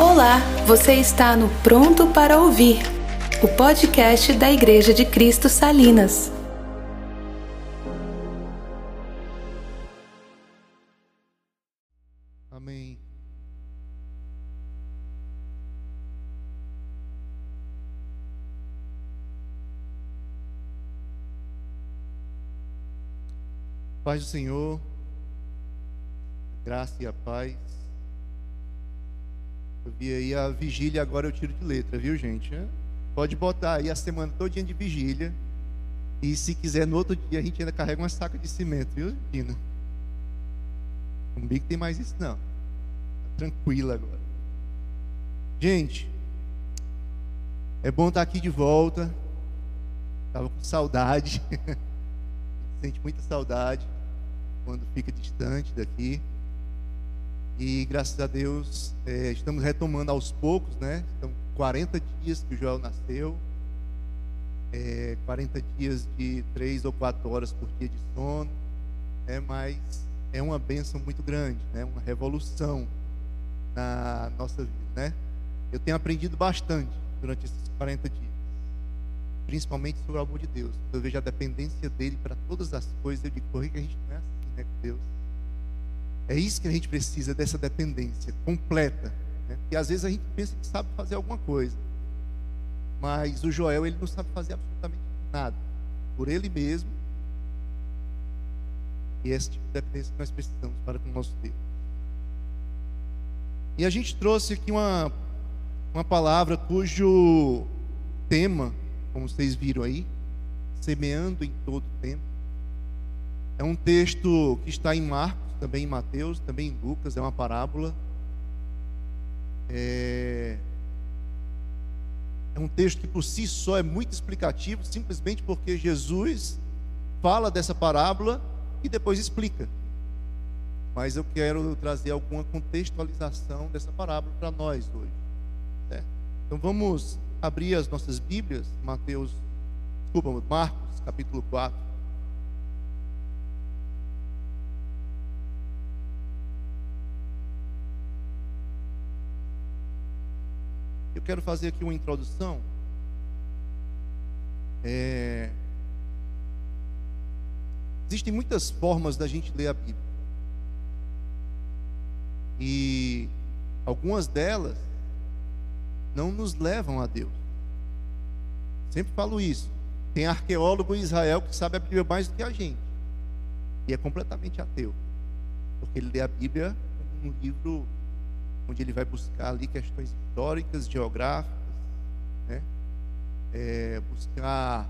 Olá, você está no Pronto para Ouvir, o podcast da Igreja de Cristo Salinas. Amém. Paz do Senhor, graça e a paz. Eu vi aí a vigília, agora eu tiro de letra, viu, gente? Pode botar aí a semana todinha de vigília. E se quiser, no outro dia, a gente ainda carrega uma saca de cimento, viu, Dina? Comigo tem mais isso, não. Tá tranquilo agora. Gente, é bom estar aqui de volta. Estava com saudade. Sente muita saudade quando fica distante daqui. E graças a Deus é, estamos retomando aos poucos, né? Estão 40 dias que o Joel nasceu, é, 40 dias de 3 ou 4 horas por dia de sono, é, mas é uma bênção muito grande, né? Uma revolução na nossa vida, né? Eu tenho aprendido bastante durante esses 40 dias, principalmente sobre o amor de Deus. Eu vejo a dependência dele para todas as coisas. Eu digo, por que a gente não é assim? né, com Deus. É isso que a gente precisa, dessa dependência completa. Né? Porque às vezes a gente pensa que sabe fazer alguma coisa. Mas o Joel, ele não sabe fazer absolutamente nada. Por ele mesmo. E esse tipo de dependência que nós precisamos para com o nosso Deus. E a gente trouxe aqui uma, uma palavra cujo tema, como vocês viram aí, semeando em todo tempo, é um texto que está em Marcos, também em Mateus, também em Lucas, é uma parábola. É, é um texto que por si só é muito explicativo, simplesmente porque Jesus fala dessa parábola e depois explica. Mas eu quero trazer alguma contextualização dessa parábola para nós hoje. Certo? Então vamos abrir as nossas Bíblias, Mateus, desculpa, Marcos, capítulo 4. Quero fazer aqui uma introdução. É... Existem muitas formas da gente ler a Bíblia. E algumas delas não nos levam a Deus. Sempre falo isso. Tem arqueólogo em Israel que sabe a Bíblia mais do que a gente. E é completamente ateu. Porque ele lê a Bíblia como um livro onde ele vai buscar ali questões históricas, geográficas, né? É, buscar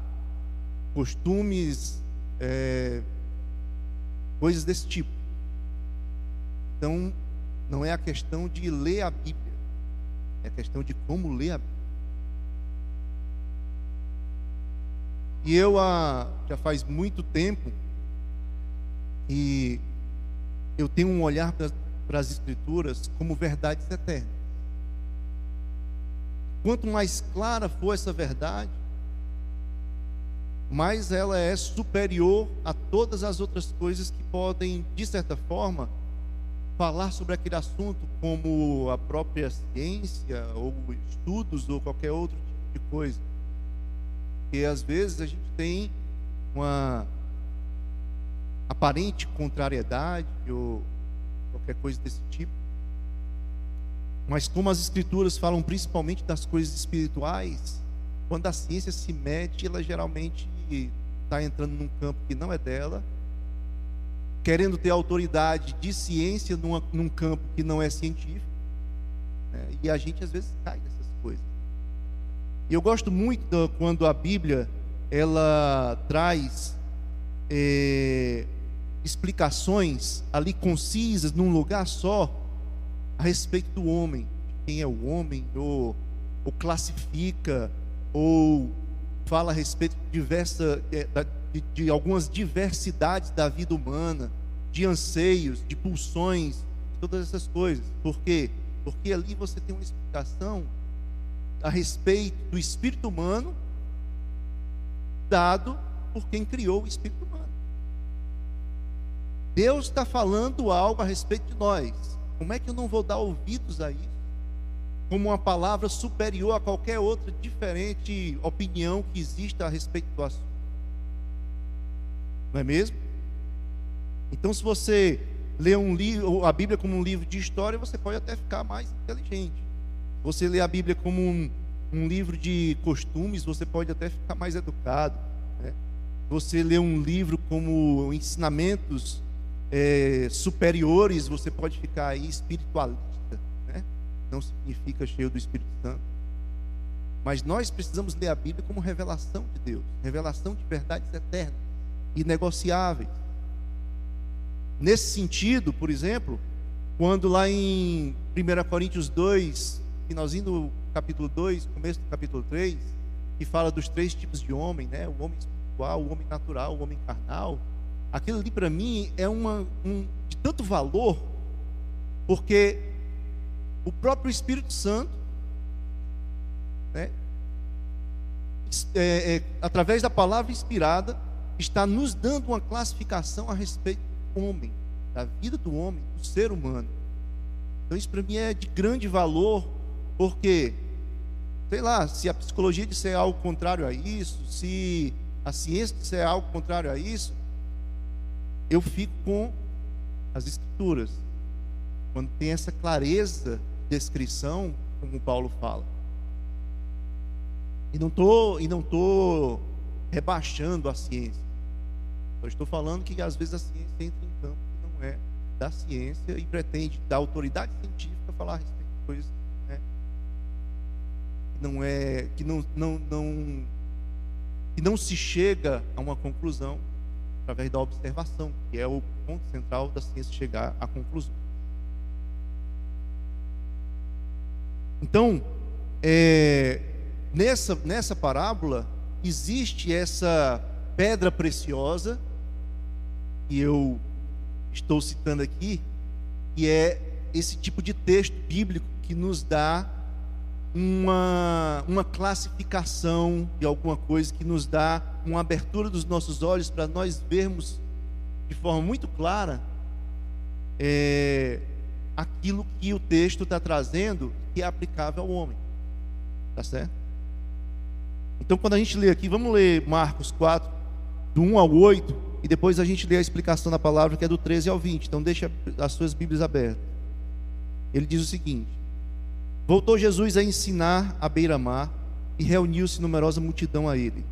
costumes, é, coisas desse tipo. Então, não é a questão de ler a Bíblia, é a questão de como ler a Bíblia. E eu ah, já faz muito tempo e eu tenho um olhar para para as Escrituras como verdades eternas. Quanto mais clara for essa verdade, mais ela é superior a todas as outras coisas que podem, de certa forma, falar sobre aquele assunto, como a própria ciência, ou estudos, ou qualquer outro tipo de coisa. Porque às vezes a gente tem uma aparente contrariedade ou qualquer coisa desse tipo. Mas como as escrituras falam principalmente das coisas espirituais, quando a ciência se mete, ela geralmente está entrando num campo que não é dela, querendo ter autoridade de ciência numa, num campo que não é científico, né? e a gente às vezes cai nessas coisas. E eu gosto muito do, quando a Bíblia ela traz é, explicações ali concisas num lugar só a respeito do homem, quem é o homem, ou, ou classifica, ou fala a respeito de, diversa, é, de, de algumas diversidades da vida humana, de anseios, de pulsões, todas essas coisas. Por quê? Porque ali você tem uma explicação a respeito do espírito humano dado por quem criou o espírito humano. Deus está falando algo a respeito de nós. Como é que eu não vou dar ouvidos a isso? como uma palavra superior a qualquer outra diferente opinião que exista a respeito do assunto. Não é mesmo? Então, se você lê um livro, a Bíblia como um livro de história, você pode até ficar mais inteligente. Você lê a Bíblia como um, um livro de costumes, você pode até ficar mais educado. Né? Você lê um livro como ensinamentos é, superiores, você pode ficar aí espiritualista, né? não significa cheio do Espírito Santo. Mas nós precisamos ler a Bíblia como revelação de Deus, revelação de verdades eternas, inegociáveis. Nesse sentido, por exemplo, quando lá em 1 Coríntios 2, finalzinho do capítulo 2, começo do capítulo 3, que fala dos três tipos de homem, né? O homem espiritual, o homem natural, o homem carnal. Aquilo ali para mim é uma, um, de tanto valor, porque o próprio Espírito Santo, né, é, é, através da palavra inspirada, está nos dando uma classificação a respeito do homem, da vida do homem, do ser humano. Então isso para mim é de grande valor, porque, sei lá, se a psicologia disser algo contrário a isso, se a ciência disser algo contrário a isso, eu fico com as escrituras. Quando tem essa clareza de descrição, como Paulo fala. E não tô, e não tô rebaixando a ciência. Eu estou falando que às vezes a ciência entra em campo que não é da ciência e pretende da autoridade científica falar a respeito de coisas né, que não é que não, não, não que não se chega a uma conclusão através da observação, que é o ponto central da ciência chegar à conclusão. Então, é, nessa, nessa parábola, existe essa pedra preciosa, que eu estou citando aqui, que é esse tipo de texto bíblico que nos dá uma, uma classificação de alguma coisa que nos dá uma abertura dos nossos olhos para nós vermos de forma muito clara é, aquilo que o texto está trazendo que é aplicável ao homem. Tá certo? Então, quando a gente lê aqui, vamos ler Marcos 4, do 1 ao 8, e depois a gente lê a explicação da palavra que é do 13 ao 20. Então, deixa as suas Bíblias abertas. Ele diz o seguinte: Voltou Jesus a ensinar à beira-mar e reuniu-se numerosa multidão a ele.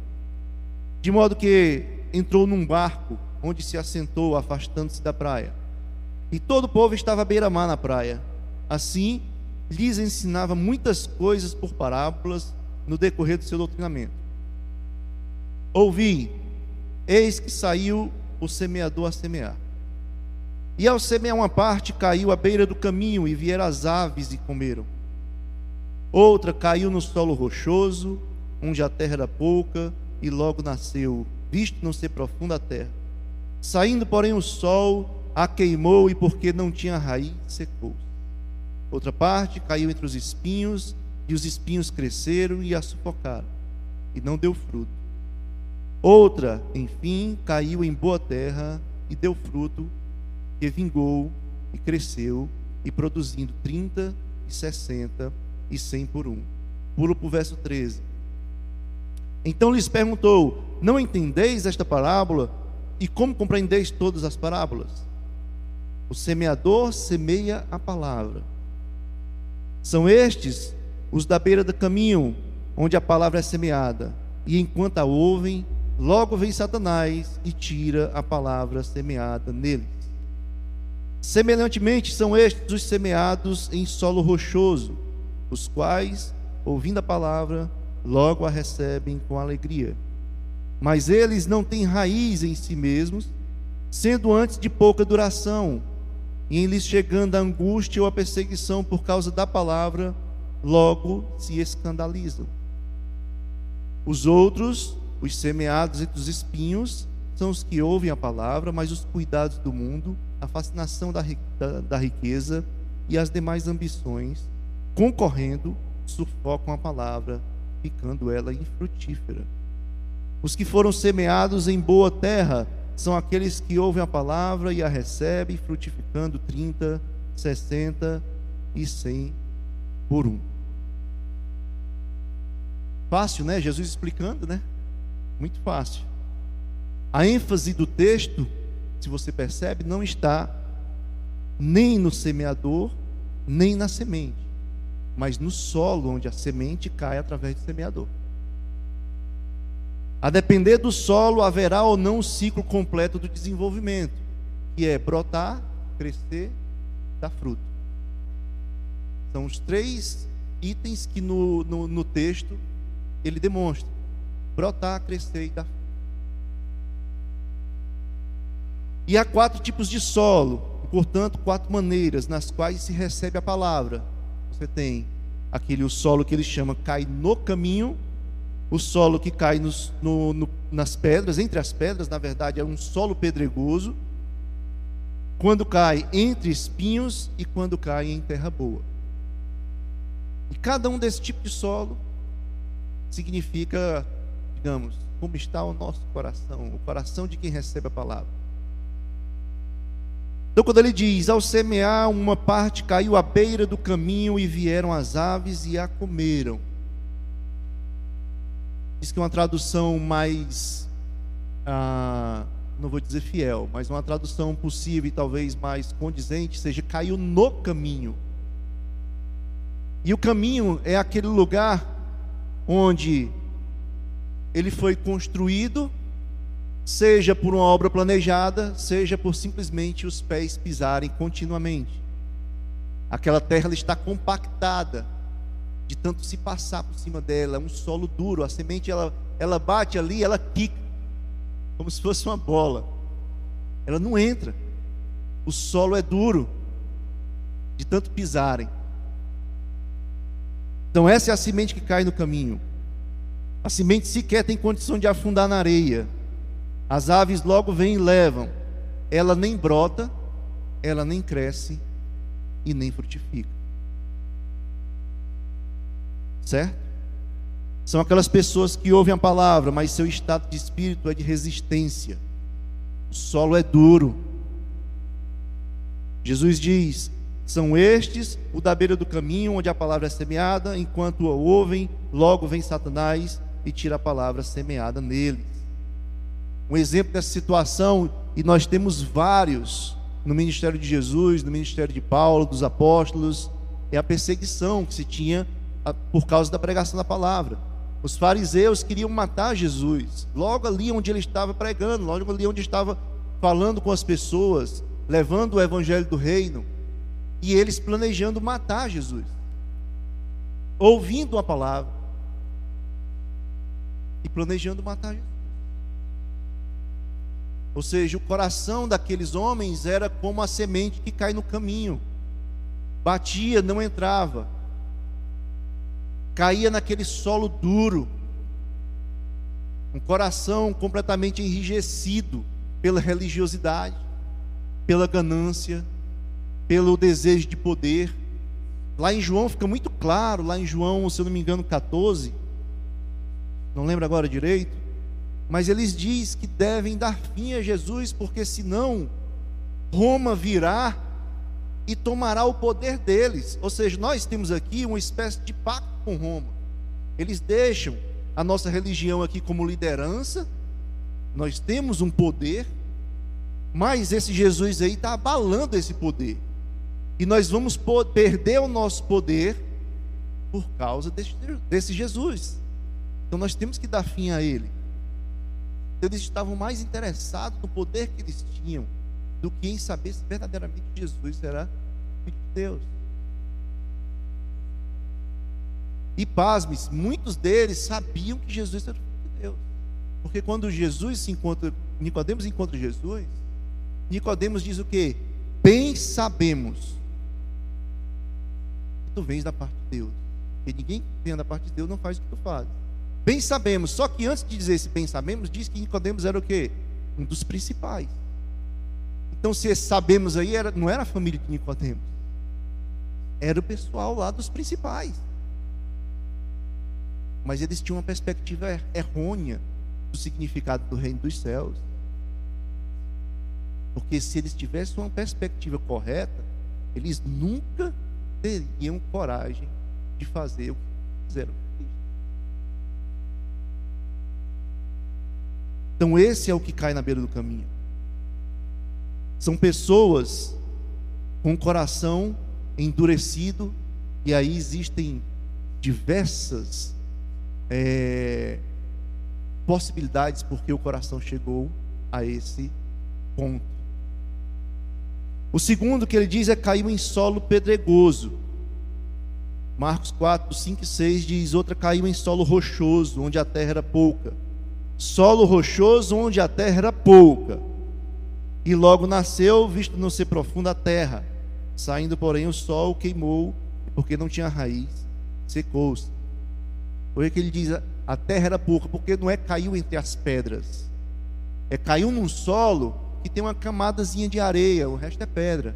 De modo que entrou num barco, onde se assentou, afastando-se da praia. E todo o povo estava à beira-mar na praia. Assim, lhes ensinava muitas coisas por parábolas no decorrer do seu doutrinamento. Ouvi, eis que saiu o semeador a semear. E ao semear uma parte, caiu à beira do caminho, e vieram as aves e comeram. Outra caiu no solo rochoso, onde a terra era pouca, e logo nasceu, visto não ser profunda a terra. Saindo, porém, o sol a queimou, e porque não tinha raiz, secou. Outra parte caiu entre os espinhos, e os espinhos cresceram e a sufocaram, e não deu fruto. Outra, enfim, caiu em boa terra e deu fruto, que vingou e cresceu, e produzindo trinta e sessenta e cem por um. Pula para o verso 13. Então lhes perguntou: Não entendeis esta parábola? E como compreendeis todas as parábolas? O semeador semeia a palavra. São estes os da beira do caminho, onde a palavra é semeada. E enquanto a ouvem, logo vem Satanás e tira a palavra semeada neles. Semelhantemente, são estes os semeados em solo rochoso os quais, ouvindo a palavra, logo a recebem com alegria. Mas eles não têm raiz em si mesmos, sendo antes de pouca duração, e em lhes chegando a angústia ou a perseguição por causa da palavra, logo se escandalizam. Os outros, os semeados entre os espinhos, são os que ouvem a palavra, mas os cuidados do mundo, a fascinação da, da, da riqueza e as demais ambições concorrendo, sufocam a palavra, ficando ela infrutífera. Os que foram semeados em boa terra são aqueles que ouvem a palavra e a recebem, frutificando 30, 60 e 100 por um. Fácil, né? Jesus explicando, né? Muito fácil. A ênfase do texto, se você percebe, não está nem no semeador, nem na semente, mas no solo onde a semente cai através do semeador. A depender do solo, haverá ou não o ciclo completo do desenvolvimento, que é brotar, crescer, dar fruto. São os três itens que no, no, no texto ele demonstra: brotar, crescer e dar fruto. E há quatro tipos de solo, portanto, quatro maneiras nas quais se recebe a palavra. Você tem aquele o solo que ele chama cai no caminho, o solo que cai nos, no, no, nas pedras, entre as pedras, na verdade, é um solo pedregoso. Quando cai entre espinhos e quando cai em terra boa. E cada um desse tipo de solo significa, digamos, como está o nosso coração, o coração de quem recebe a palavra. Então, quando ele diz: Ao semear, uma parte caiu à beira do caminho e vieram as aves e a comeram. Diz que uma tradução mais, ah, não vou dizer fiel, mas uma tradução possível e talvez mais condizente seja: caiu no caminho. E o caminho é aquele lugar onde ele foi construído seja por uma obra planejada, seja por simplesmente os pés pisarem continuamente. Aquela terra está compactada de tanto se passar por cima dela, um solo duro, a semente ela, ela bate ali, ela quica, como se fosse uma bola. Ela não entra. O solo é duro de tanto pisarem. Então essa é a semente que cai no caminho. A semente sequer tem condição de afundar na areia. As aves logo vêm e levam. Ela nem brota, ela nem cresce e nem frutifica. Certo? São aquelas pessoas que ouvem a palavra, mas seu estado de espírito é de resistência. O solo é duro. Jesus diz: são estes o da beira do caminho, onde a palavra é semeada, enquanto a ouvem, logo vem Satanás e tira a palavra semeada neles um exemplo dessa situação, e nós temos vários no ministério de Jesus, no ministério de Paulo, dos apóstolos, é a perseguição que se tinha por causa da pregação da palavra. Os fariseus queriam matar Jesus, logo ali onde ele estava pregando, logo ali onde estava falando com as pessoas, levando o evangelho do reino, e eles planejando matar Jesus, ouvindo a palavra e planejando matar Jesus. Ou seja, o coração daqueles homens era como a semente que cai no caminho. Batia, não entrava. Caía naquele solo duro. Um coração completamente enrijecido pela religiosidade, pela ganância, pelo desejo de poder. Lá em João fica muito claro, lá em João, se eu não me engano, 14, não lembro agora direito, mas eles diz que devem dar fim a Jesus, porque senão Roma virá e tomará o poder deles. Ou seja, nós temos aqui uma espécie de pacto com Roma. Eles deixam a nossa religião aqui como liderança, nós temos um poder, mas esse Jesus aí está abalando esse poder. E nós vamos perder o nosso poder por causa desse, desse Jesus. Então nós temos que dar fim a ele. Eles estavam mais interessados no poder que eles tinham do que em saber se verdadeiramente Jesus era filho de Deus. E pasme muitos deles sabiam que Jesus era filho de Deus. Porque quando Jesus se encontra, Nicodemos encontra Jesus, Nicodemos diz o que? Bem sabemos que tu vens da parte de Deus. Porque ninguém que vem da parte de Deus não faz o que tu fazes. Bem sabemos, só que antes de dizer esse bem sabemos, diz que Nicodemos era o quê? Um dos principais. Então, se sabemos aí, era, não era a família de Nicodemos. Era o pessoal lá dos principais. Mas eles tinham uma perspectiva er, errônea do significado do reino dos céus. Porque se eles tivessem uma perspectiva correta, eles nunca teriam coragem de fazer o que fizeram Então, esse é o que cai na beira do caminho. São pessoas com o coração endurecido, e aí existem diversas é, possibilidades porque o coração chegou a esse ponto. O segundo que ele diz é caiu em solo pedregoso. Marcos 4, 5 e 6 diz: outra caiu em solo rochoso, onde a terra era pouca. Solo rochoso, onde a terra era pouca. E logo nasceu, visto não ser profunda a terra. Saindo, porém, o sol queimou, porque não tinha raiz, secou-se. Por que ele diz: a terra era pouca? Porque não é caiu entre as pedras, é caiu num solo que tem uma camadazinha de areia, o resto é pedra.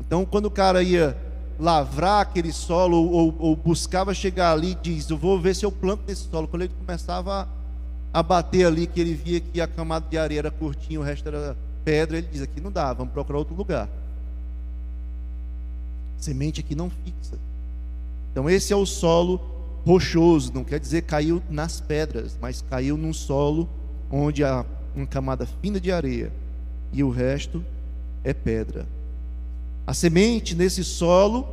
Então, quando o cara ia lavrar aquele solo ou, ou, buscava chegar ali, diz: Eu vou ver se eu planto nesse solo. Quando ele começava a, a bater ali, que ele via que a camada de areia era curtinha, o resto era pedra, ele diz: Aqui não dá, vamos procurar outro lugar. Semente aqui não fixa. Então, esse é o solo rochoso, não quer dizer caiu nas pedras, mas caiu num solo onde há uma camada fina de areia e o resto é pedra. A semente nesse solo,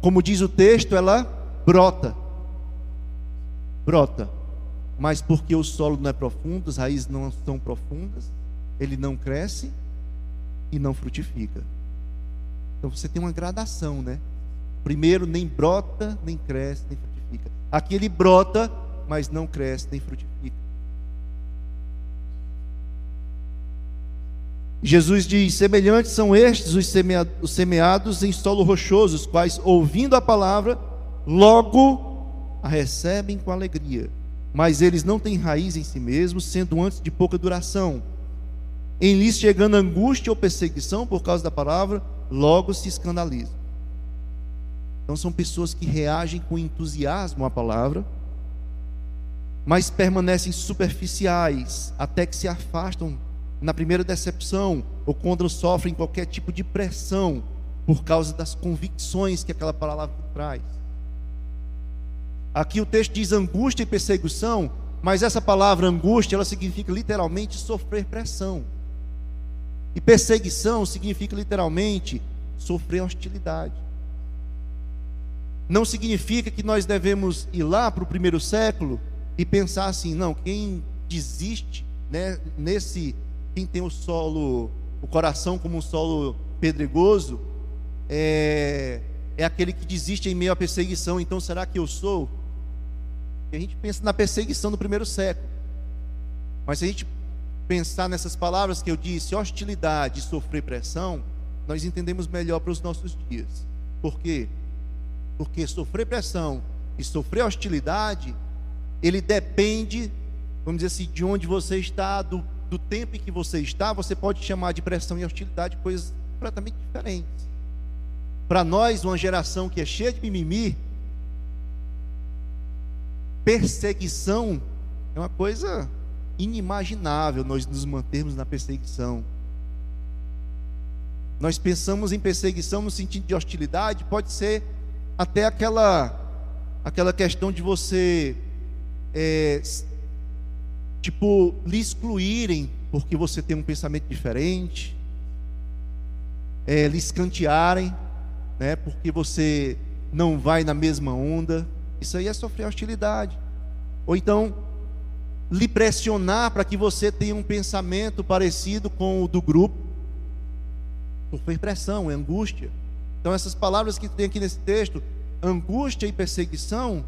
como diz o texto, ela brota. Brota. Mas porque o solo não é profundo, as raízes não são profundas, ele não cresce e não frutifica. Então você tem uma gradação, né? Primeiro nem brota, nem cresce, nem frutifica. Aqui ele brota, mas não cresce, nem frutifica. Jesus diz: Semelhantes são estes os semeados em solo rochoso, os quais, ouvindo a palavra, logo a recebem com alegria. Mas eles não têm raiz em si mesmos, sendo antes de pouca duração. Em lhes chegando angústia ou perseguição por causa da palavra, logo se escandalizam. Então são pessoas que reagem com entusiasmo à palavra, mas permanecem superficiais até que se afastam na primeira decepção ou quando sofrem qualquer tipo de pressão por causa das convicções que aquela palavra traz. Aqui o texto diz angústia e perseguição, mas essa palavra angústia, ela significa literalmente sofrer pressão. E perseguição significa literalmente sofrer hostilidade. Não significa que nós devemos ir lá para o primeiro século e pensar assim, não, quem desiste né, nesse quem tem o solo, o coração como um solo pedregoso, é, é aquele que desiste em meio à perseguição. Então, será que eu sou? A gente pensa na perseguição do primeiro século. Mas se a gente pensar nessas palavras que eu disse, hostilidade e sofrer pressão, nós entendemos melhor para os nossos dias. Por quê? Porque sofrer pressão e sofrer hostilidade, ele depende, vamos dizer assim, de onde você está, do do tempo em que você está, você pode chamar de pressão e hostilidade coisas completamente diferentes. Para nós, uma geração que é cheia de mimimi, perseguição é uma coisa inimaginável nós nos mantermos na perseguição. Nós pensamos em perseguição no sentido de hostilidade, pode ser até aquela aquela questão de você é, tipo, lhe excluírem porque você tem um pensamento diferente, é, lhe escantearem, né, porque você não vai na mesma onda. Isso aí é sofrer hostilidade. Ou então, lhe pressionar para que você tenha um pensamento parecido com o do grupo. Sofrer pressão, é angústia. Então, essas palavras que tem aqui nesse texto, angústia e perseguição,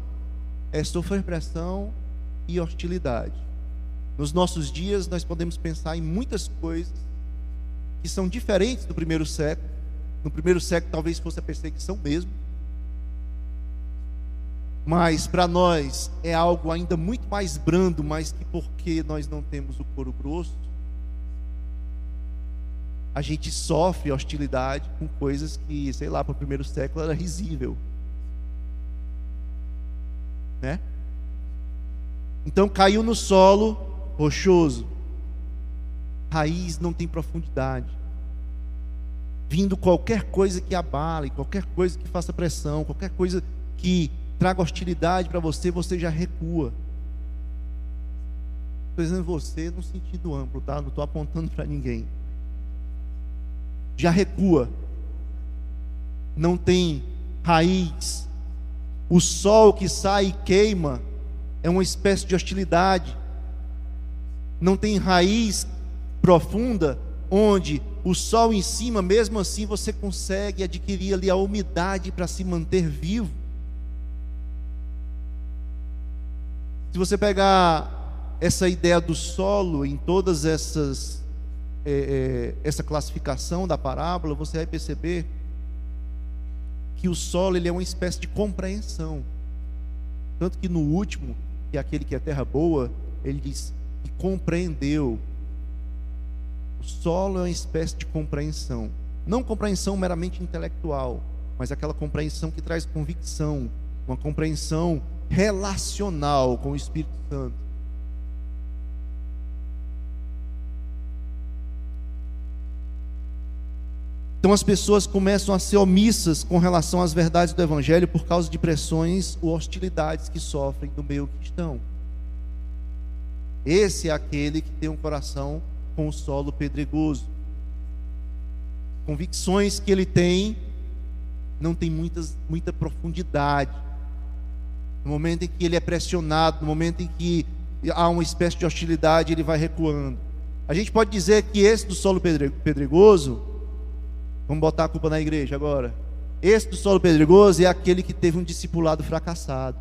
é sofrer pressão e hostilidade. Nos nossos dias, nós podemos pensar em muitas coisas que são diferentes do primeiro século. No primeiro século, talvez fosse a perseguição mesmo. Mas para nós é algo ainda muito mais brando, mas que porque nós não temos o couro grosso, a gente sofre hostilidade com coisas que, sei lá, para o primeiro século era risível. Né? Então caiu no solo rochoso, raiz não tem profundidade. Vindo qualquer coisa que abale, qualquer coisa que faça pressão, qualquer coisa que traga hostilidade para você, você já recua. Estou dizendo você no sentido amplo, tá? Não estou apontando para ninguém. Já recua. Não tem raiz. O sol que sai e queima é uma espécie de hostilidade. Não tem raiz profunda onde o sol em cima, mesmo assim você consegue adquirir ali a umidade para se manter vivo. Se você pegar essa ideia do solo em todas essas é, é, essa classificação da parábola, você vai perceber que o solo ele é uma espécie de compreensão. Tanto que no último, que é aquele que é terra boa, ele diz que compreendeu. O solo é uma espécie de compreensão. Não compreensão meramente intelectual, mas aquela compreensão que traz convicção, uma compreensão relacional com o Espírito Santo. Então as pessoas começam a ser omissas com relação às verdades do Evangelho por causa de pressões ou hostilidades que sofrem no meio cristão. Esse é aquele que tem um coração com o solo pedregoso. Convicções que ele tem não tem muitas, muita profundidade. No momento em que ele é pressionado, no momento em que há uma espécie de hostilidade, ele vai recuando. A gente pode dizer que esse do solo pedregoso Vamos botar a culpa na igreja agora. Esse do solo pedregoso é aquele que teve um discipulado fracassado.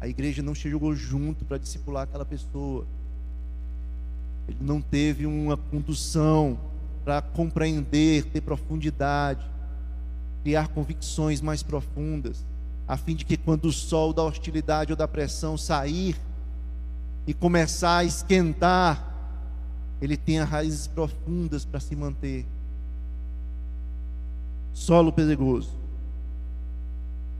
A igreja não chegou junto para discipular aquela pessoa. Ele não teve uma condução para compreender, ter profundidade, criar convicções mais profundas, a fim de que quando o sol da hostilidade ou da pressão sair e começar a esquentar, ele tenha raízes profundas para se manter. Solo pedregoso.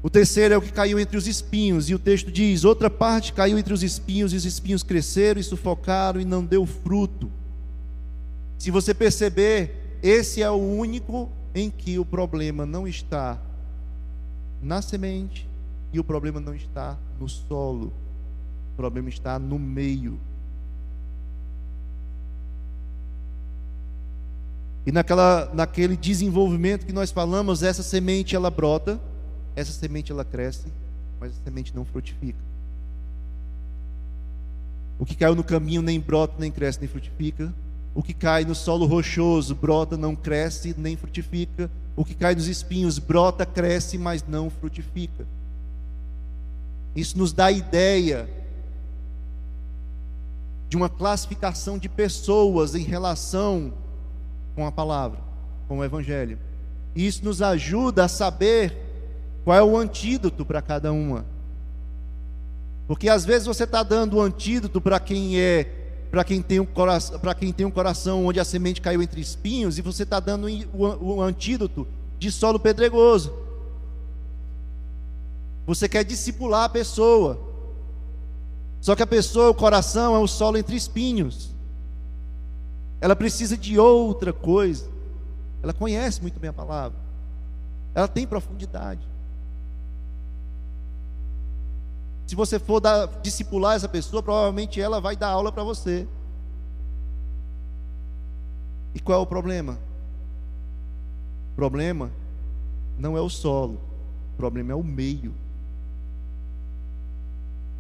O terceiro é o que caiu entre os espinhos, e o texto diz: outra parte caiu entre os espinhos, e os espinhos cresceram e sufocaram e não deu fruto. Se você perceber, esse é o único em que o problema não está na semente e o problema não está no solo, o problema está no meio. E naquela, naquele desenvolvimento que nós falamos, essa semente ela brota, essa semente ela cresce, mas a semente não frutifica. O que caiu no caminho nem brota, nem cresce, nem frutifica. O que cai no solo rochoso brota, não cresce, nem frutifica. O que cai nos espinhos brota, cresce, mas não frutifica. Isso nos dá a ideia de uma classificação de pessoas em relação com a palavra, com o evangelho. Isso nos ajuda a saber qual é o antídoto para cada uma. Porque às vezes você está dando o antídoto para quem é, para quem tem um coração, quem tem um coração onde a semente caiu entre espinhos, e você está dando o, o antídoto de solo pedregoso. Você quer discipular a pessoa. Só que a pessoa, o coração é o solo entre espinhos ela precisa de outra coisa. Ela conhece muito bem a palavra. Ela tem profundidade. Se você for dar, discipular essa pessoa, provavelmente ela vai dar aula para você. E qual é o problema? O problema não é o solo, o problema é o meio.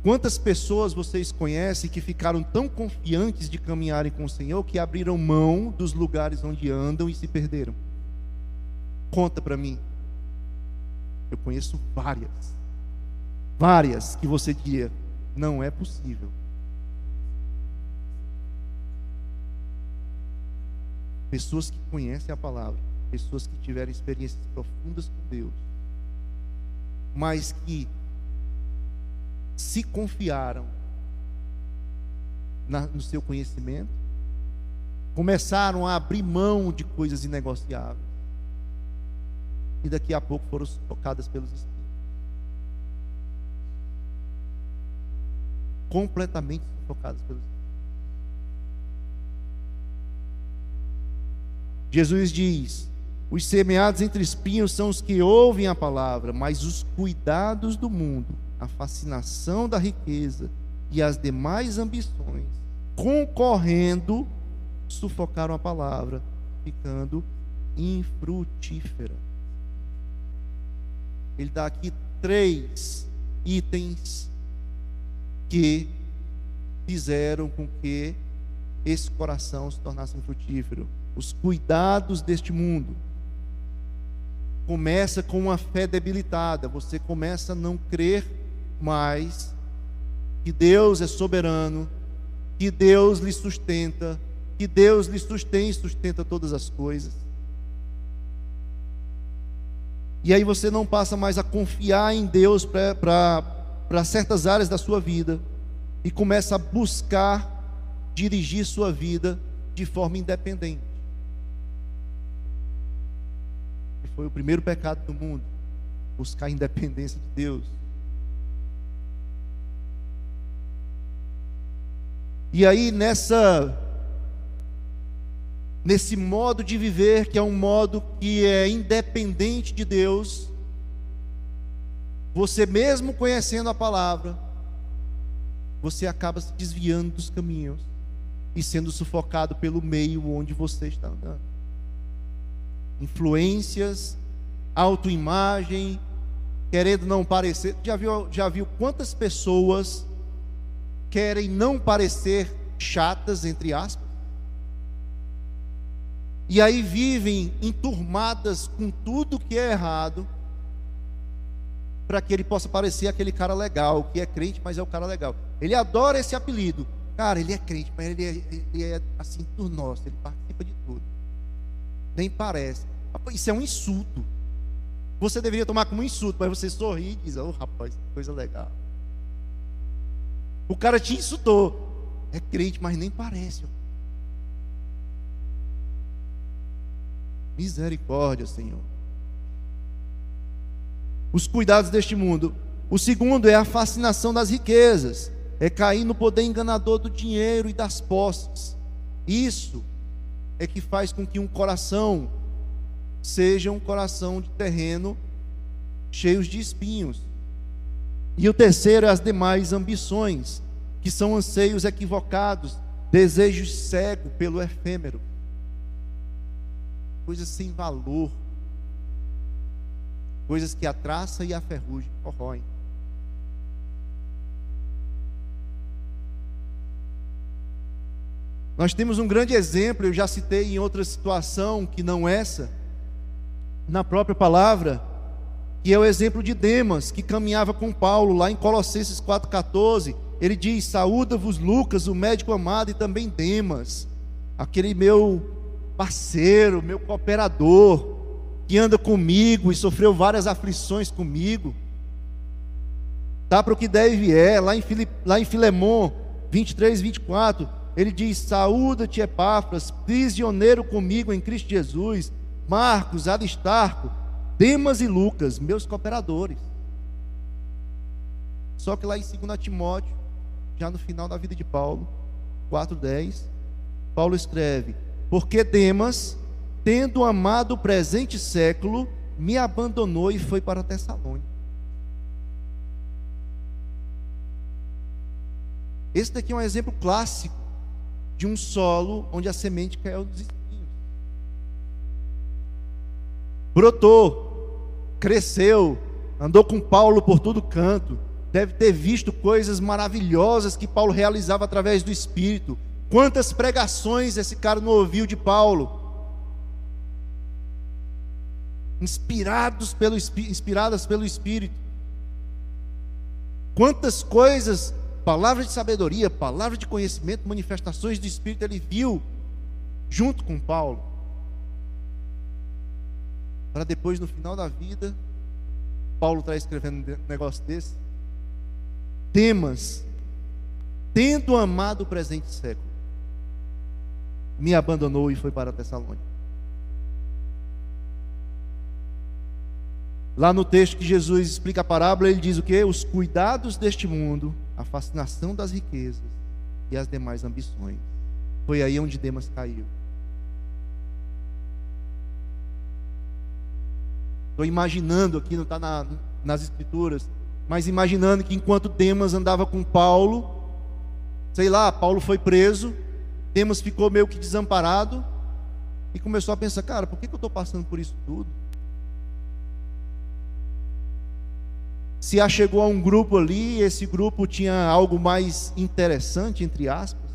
Quantas pessoas vocês conhecem que ficaram tão confiantes de caminharem com o Senhor que abriram mão dos lugares onde andam e se perderam? Conta para mim. Eu conheço várias. Várias que você diria, não é possível. Pessoas que conhecem a palavra, pessoas que tiveram experiências profundas com Deus, mas que se confiaram na, no seu conhecimento, começaram a abrir mão de coisas inegociáveis, e daqui a pouco foram tocadas pelos espíritos. Completamente pelos espíritos. Jesus diz: os semeados entre espinhos são os que ouvem a palavra, mas os cuidados do mundo a fascinação da riqueza e as demais ambições, concorrendo, sufocaram a palavra, ficando infrutífera. Ele dá aqui três itens que fizeram com que esse coração se tornasse infrutífero. Os cuidados deste mundo. Começa com uma fé debilitada, você começa a não crer mais que Deus é soberano, que Deus lhe sustenta, que Deus lhe sustém e sustenta todas as coisas. E aí você não passa mais a confiar em Deus para certas áreas da sua vida e começa a buscar dirigir sua vida de forma independente. E foi o primeiro pecado do mundo, buscar a independência de Deus. E aí nessa nesse modo de viver, que é um modo que é independente de Deus, você mesmo conhecendo a palavra, você acaba se desviando dos caminhos e sendo sufocado pelo meio onde você está andando. Influências, autoimagem, querendo não parecer. Já viu, já viu quantas pessoas querem não parecer chatas, entre aspas? E aí vivem enturmadas com tudo que é errado, para que ele possa parecer aquele cara legal, que é crente, mas é o cara legal. Ele adora esse apelido. Cara, ele é crente, mas ele é, ele é assim por nós, ele participa de tudo. Nem parece. Isso é um insulto. Você deveria tomar como insulto, mas você sorri e diz: Oh, rapaz, que coisa legal. O cara te insultou. É crente, mas nem parece. Misericórdia, Senhor. Os cuidados deste mundo. O segundo é a fascinação das riquezas, é cair no poder enganador do dinheiro e das posses. Isso é que faz com que um coração seja um coração de terreno cheios de espinhos. E o terceiro é as demais ambições, que são anseios equivocados, desejos cegos pelo efêmero coisas sem valor, coisas que a traça e a ferrugem corroem. Nós temos um grande exemplo, eu já citei em outra situação que não essa, na própria palavra, que é o exemplo de Demas, que caminhava com Paulo lá em Colossenses 4,14. Ele diz: Saúda-vos, Lucas, o médico amado, e também Demas, aquele meu parceiro, meu cooperador, que anda comigo e sofreu várias aflições comigo. Tá para o que deve é, lá em, Filip, lá em Filemon 23, 24, ele diz: Saúda-te, Epáfras, prisioneiro comigo em Cristo Jesus, Marcos, Aristarco, Demas e Lucas, meus cooperadores. Só que lá em 2 Timóteo, já no final da vida de Paulo, 4,10, Paulo escreve: porque Demas, tendo amado o presente século, me abandonou e foi para Tessalônica. Esse daqui é um exemplo clássico de um solo onde a semente caiu nos espinhos. Brotou, cresceu, andou com Paulo por todo canto, deve ter visto coisas maravilhosas que Paulo realizava através do Espírito, Quantas pregações esse cara não ouviu de Paulo? Inspirados pelo, inspiradas pelo Espírito. Quantas coisas, palavras de sabedoria, palavras de conhecimento, manifestações do Espírito ele viu junto com Paulo. Para depois, no final da vida, Paulo está escrevendo um negócio desse. Temas, tendo amado o presente século me abandonou e foi para Tessalônica. Lá no texto que Jesus explica a parábola, ele diz o que? Os cuidados deste mundo, a fascinação das riquezas e as demais ambições. Foi aí onde Demas caiu. Estou imaginando aqui, não está na, nas escrituras, mas imaginando que enquanto Demas andava com Paulo, sei lá, Paulo foi preso, Demas ficou meio que desamparado e começou a pensar, cara, por que, que eu estou passando por isso tudo? Se achegou a um grupo ali, esse grupo tinha algo mais interessante, entre aspas,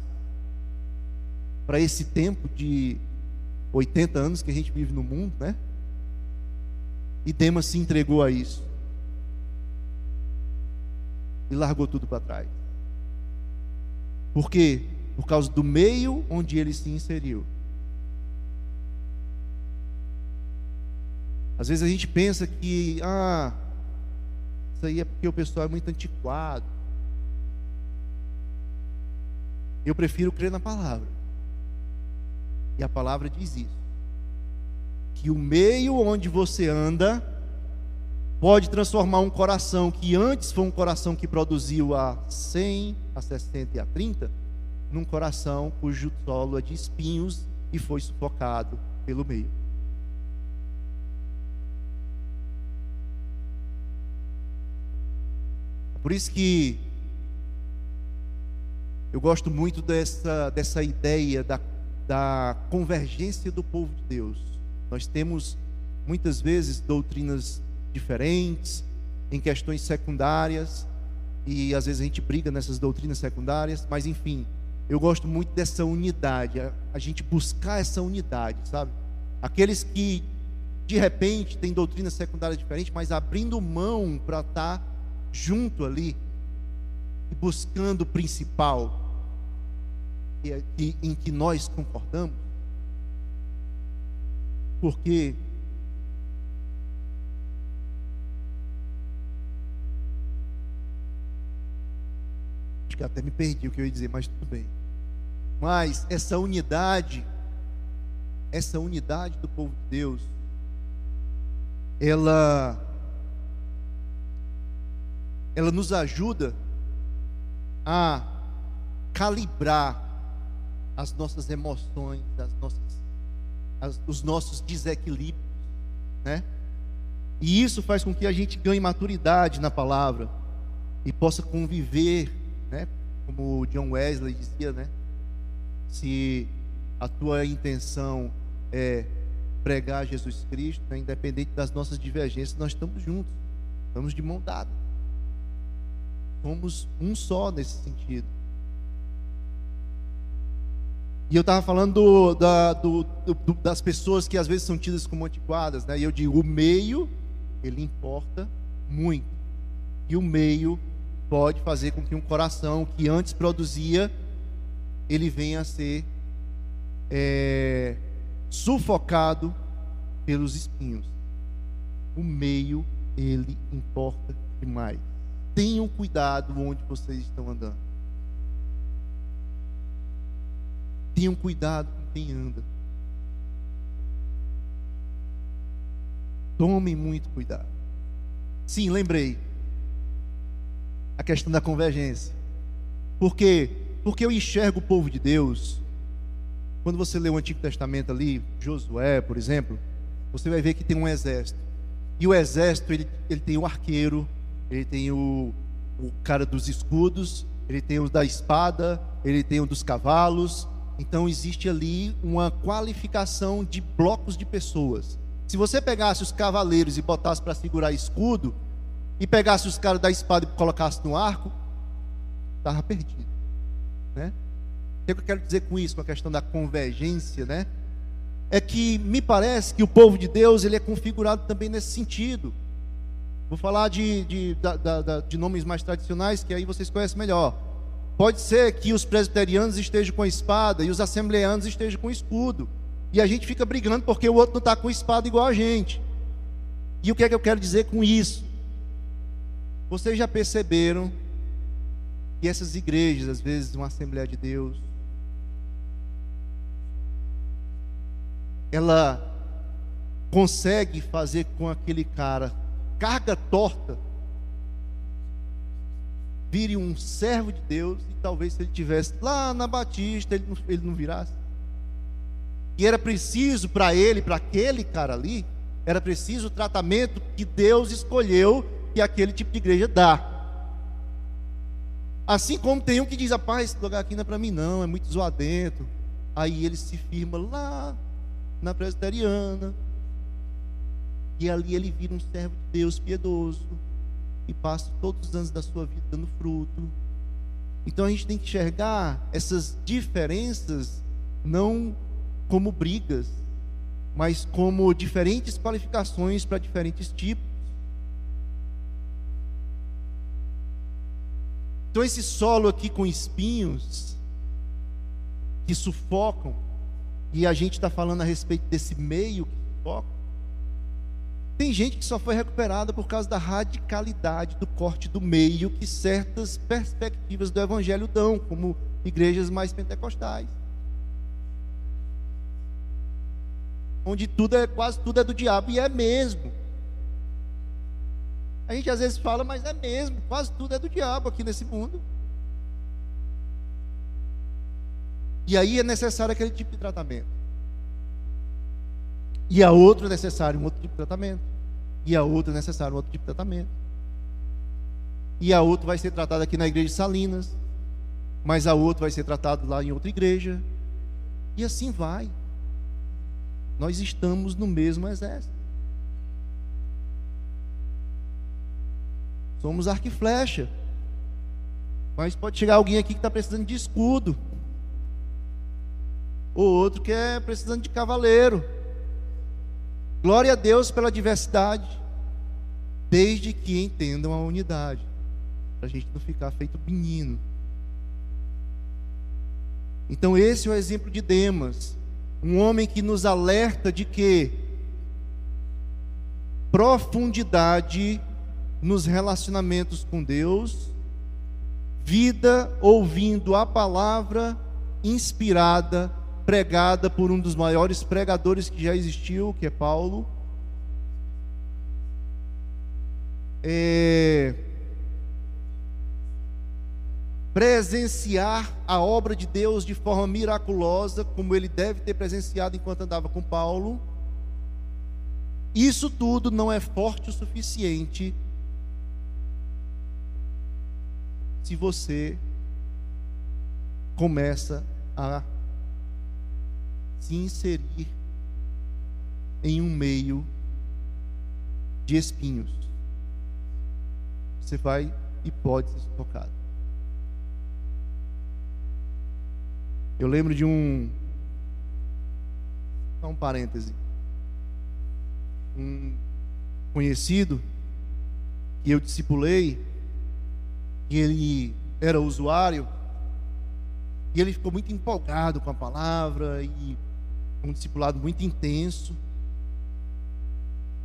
para esse tempo de 80 anos que a gente vive no mundo, né? E Demas se entregou a isso. E largou tudo para trás. Por quê? Por causa do meio onde ele se inseriu. Às vezes a gente pensa que, ah, isso aí é porque o pessoal é muito antiquado. Eu prefiro crer na palavra. E a palavra diz isso. Que o meio onde você anda pode transformar um coração que antes foi um coração que produziu a 100, a 60 e a 30, num coração cujo solo é de espinhos e foi sufocado pelo meio. Por isso que eu gosto muito dessa, dessa ideia da, da convergência do povo de Deus. Nós temos muitas vezes doutrinas diferentes, em questões secundárias, e às vezes a gente briga nessas doutrinas secundárias, mas enfim, eu gosto muito dessa unidade, a, a gente buscar essa unidade, sabe? Aqueles que de repente têm doutrinas secundárias diferentes, mas abrindo mão para estar tá junto ali e buscando o principal é, em que nós concordamos, porque acho que até me perdi o que eu ia dizer, mas tudo bem. Mas essa unidade, essa unidade do povo de Deus, ela ela nos ajuda a calibrar as nossas emoções, as nossas, as, os nossos desequilíbrios, né? E isso faz com que a gente ganhe maturidade na palavra e possa conviver, né? Como John Wesley dizia, né? Se a tua intenção é pregar Jesus Cristo, né? independente das nossas divergências, nós estamos juntos, estamos de mão dada somos um só nesse sentido. E eu estava falando do, da, do, do, das pessoas que às vezes são tidas como antiquadas, né? E eu digo, o meio, ele importa muito. E o meio pode fazer com que um coração que antes produzia, ele venha a ser é, sufocado pelos espinhos. O meio, ele importa demais tenham cuidado onde vocês estão andando. Tenham cuidado com quem anda. Tomem muito cuidado. Sim, lembrei. A questão da convergência. Por quê? Porque eu enxergo o povo de Deus. Quando você lê o Antigo Testamento ali, Josué, por exemplo, você vai ver que tem um exército. E o exército, ele, ele tem o arqueiro, ele tem o, o cara dos escudos, ele tem o da espada, ele tem o dos cavalos. Então existe ali uma qualificação de blocos de pessoas. Se você pegasse os cavaleiros e botasse para segurar escudo, e pegasse os caras da espada e colocasse no arco, estava perdido. Né? O que eu quero dizer com isso, com a questão da convergência, né? É que me parece que o povo de Deus ele é configurado também nesse sentido. Vou falar de, de, de, de nomes mais tradicionais, que aí vocês conhecem melhor. Pode ser que os presbiterianos estejam com a espada e os assembleanos estejam com escudo. E a gente fica brigando porque o outro não está com espada igual a gente. E o que é que eu quero dizer com isso? Vocês já perceberam que essas igrejas, às vezes, uma Assembleia de Deus, ela consegue fazer com aquele cara carga torta, vire um servo de Deus e talvez se ele tivesse lá na Batista, ele não, ele não virasse. E era preciso para ele, para aquele cara ali, era preciso o tratamento que Deus escolheu que aquele tipo de igreja dá. Assim como tem um que diz, rapaz, esse lugar aqui não é para mim não, é muito zoadento. Aí ele se firma lá na presbiteriana. E ali ele vira um servo de Deus piedoso. E passa todos os anos da sua vida dando fruto. Então a gente tem que enxergar essas diferenças não como brigas, mas como diferentes qualificações para diferentes tipos. Então, esse solo aqui com espinhos, que sufocam, e a gente está falando a respeito desse meio que sufoca, tem gente que só foi recuperada por causa da radicalidade do corte do meio que certas perspectivas do evangelho dão, como igrejas mais pentecostais. Onde tudo é quase tudo é do diabo e é mesmo. A gente às vezes fala, mas é mesmo, quase tudo é do diabo aqui nesse mundo. E aí é necessário aquele tipo de tratamento. E a outro é necessário um outro tipo de tratamento. E a outro é necessário um outro tipo de tratamento. E a outro vai ser tratado aqui na igreja de Salinas. Mas a outro vai ser tratado lá em outra igreja. E assim vai. Nós estamos no mesmo exército. Somos arco e flecha. Mas pode chegar alguém aqui que está precisando de escudo. O outro que é precisando de cavaleiro. Glória a Deus pela diversidade. Desde que entendam a unidade. Para a gente não ficar feito menino. Então, esse é o exemplo de Demas. Um homem que nos alerta de que profundidade nos relacionamentos com Deus, vida ouvindo a palavra inspirada, pregada por um dos maiores pregadores que já existiu, que é Paulo. É... Presenciar a obra de Deus de forma miraculosa, como ele deve ter presenciado enquanto andava com Paulo. Isso tudo não é forte o suficiente se você começa a se inserir em um meio de espinhos. Você vai e pode ser tocado. Eu lembro de um. Só um parêntese. Um conhecido que eu discipulei que ele era usuário, e ele ficou muito empolgado com a palavra e um discipulado muito intenso.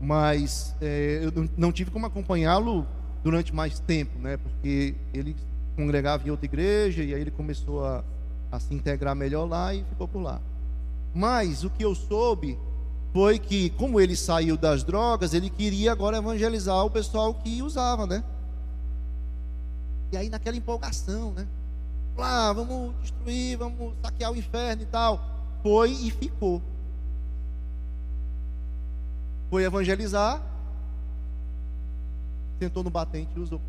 Mas é, eu não tive como acompanhá-lo durante mais tempo, né? Porque ele congregava em outra igreja e aí ele começou a, a se integrar melhor lá e ficou por lá. Mas o que eu soube foi que, como ele saiu das drogas, ele queria agora evangelizar o pessoal que usava, né? E aí naquela empolgação, né? Lá, vamos destruir, vamos saquear o inferno e tal. Foi e ficou. Foi evangelizar, sentou no batente e usou.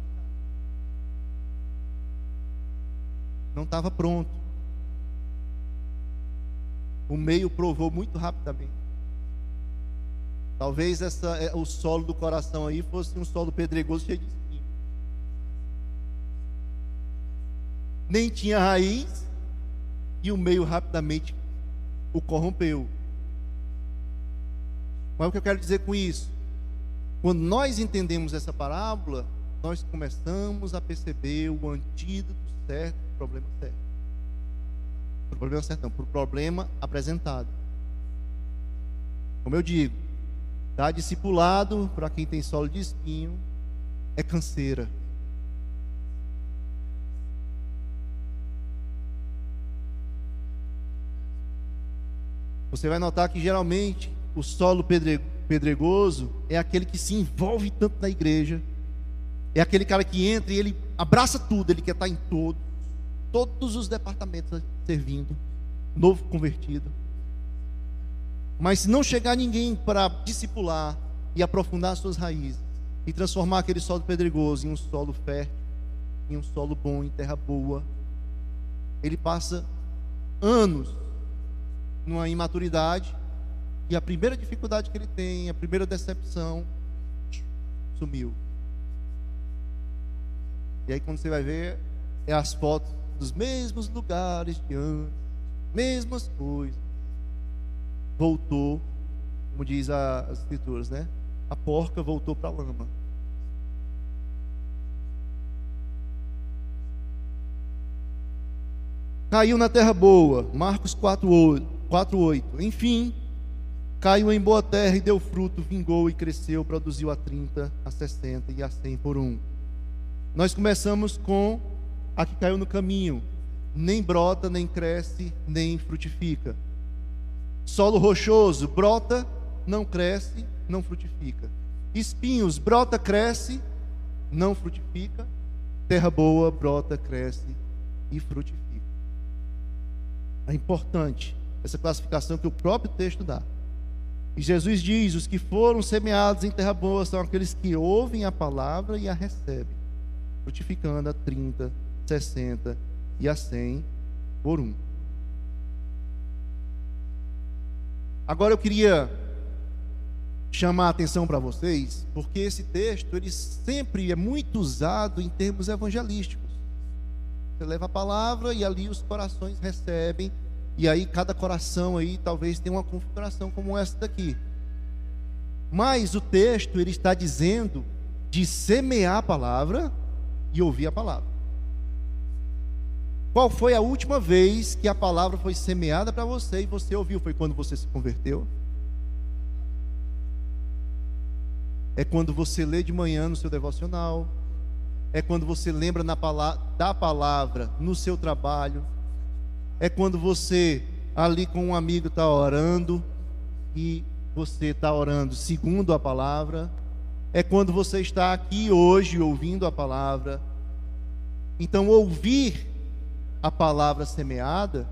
Não estava pronto. O meio provou muito rapidamente. Talvez essa, é, o solo do coração aí fosse um solo pedregoso cheio de nem tinha raiz, e o meio rapidamente o corrompeu. Mas o que eu quero dizer com isso? Quando nós entendemos essa parábola, nós começamos a perceber o antídoto certo para o problema certo. Para o problema certo, não, para o problema apresentado. Como eu digo, dar discipulado para quem tem solo de espinho é canseira. Você vai notar que geralmente o solo pedregoso é aquele que se envolve tanto na igreja, é aquele cara que entra e ele abraça tudo, ele quer estar em todos, todos os departamentos servindo, novo convertido. Mas se não chegar ninguém para discipular e aprofundar suas raízes e transformar aquele solo pedregoso em um solo fértil, em um solo bom, em terra boa. Ele passa anos numa imaturidade e a primeira dificuldade que ele tem, a primeira decepção, sumiu. E aí quando você vai ver, é as fotos dos mesmos lugares de antes, mesmas coisas. Voltou, como diz as escrituras, né? A porca voltou para a lama. Caiu na terra boa, Marcos 4:8. Enfim, caiu em boa terra e deu fruto, vingou e cresceu, produziu a 30, a 60 e a 100 por um. Nós começamos com a que caiu no caminho, nem brota, nem cresce, nem frutifica. Solo rochoso, brota, não cresce, não frutifica. Espinhos, brota, cresce, não frutifica. Terra boa, brota, cresce e frutifica. É importante essa classificação que o próprio texto dá. E Jesus diz: os que foram semeados em terra boa são aqueles que ouvem a palavra e a recebem, frutificando a 30, 60 e a 100 por um. Agora eu queria chamar a atenção para vocês, porque esse texto ele sempre é muito usado em termos evangelísticos. Você leva a palavra e ali os corações recebem. E aí cada coração aí talvez tenha uma configuração como essa daqui. Mas o texto ele está dizendo de semear a palavra e ouvir a palavra. Qual foi a última vez que a palavra foi semeada para você e você ouviu? Foi quando você se converteu? É quando você lê de manhã no seu devocional, é quando você lembra palavra, da palavra no seu trabalho, é quando você ali com um amigo está orando e você está orando segundo a palavra, é quando você está aqui hoje ouvindo a palavra. Então, ouvir a palavra semeada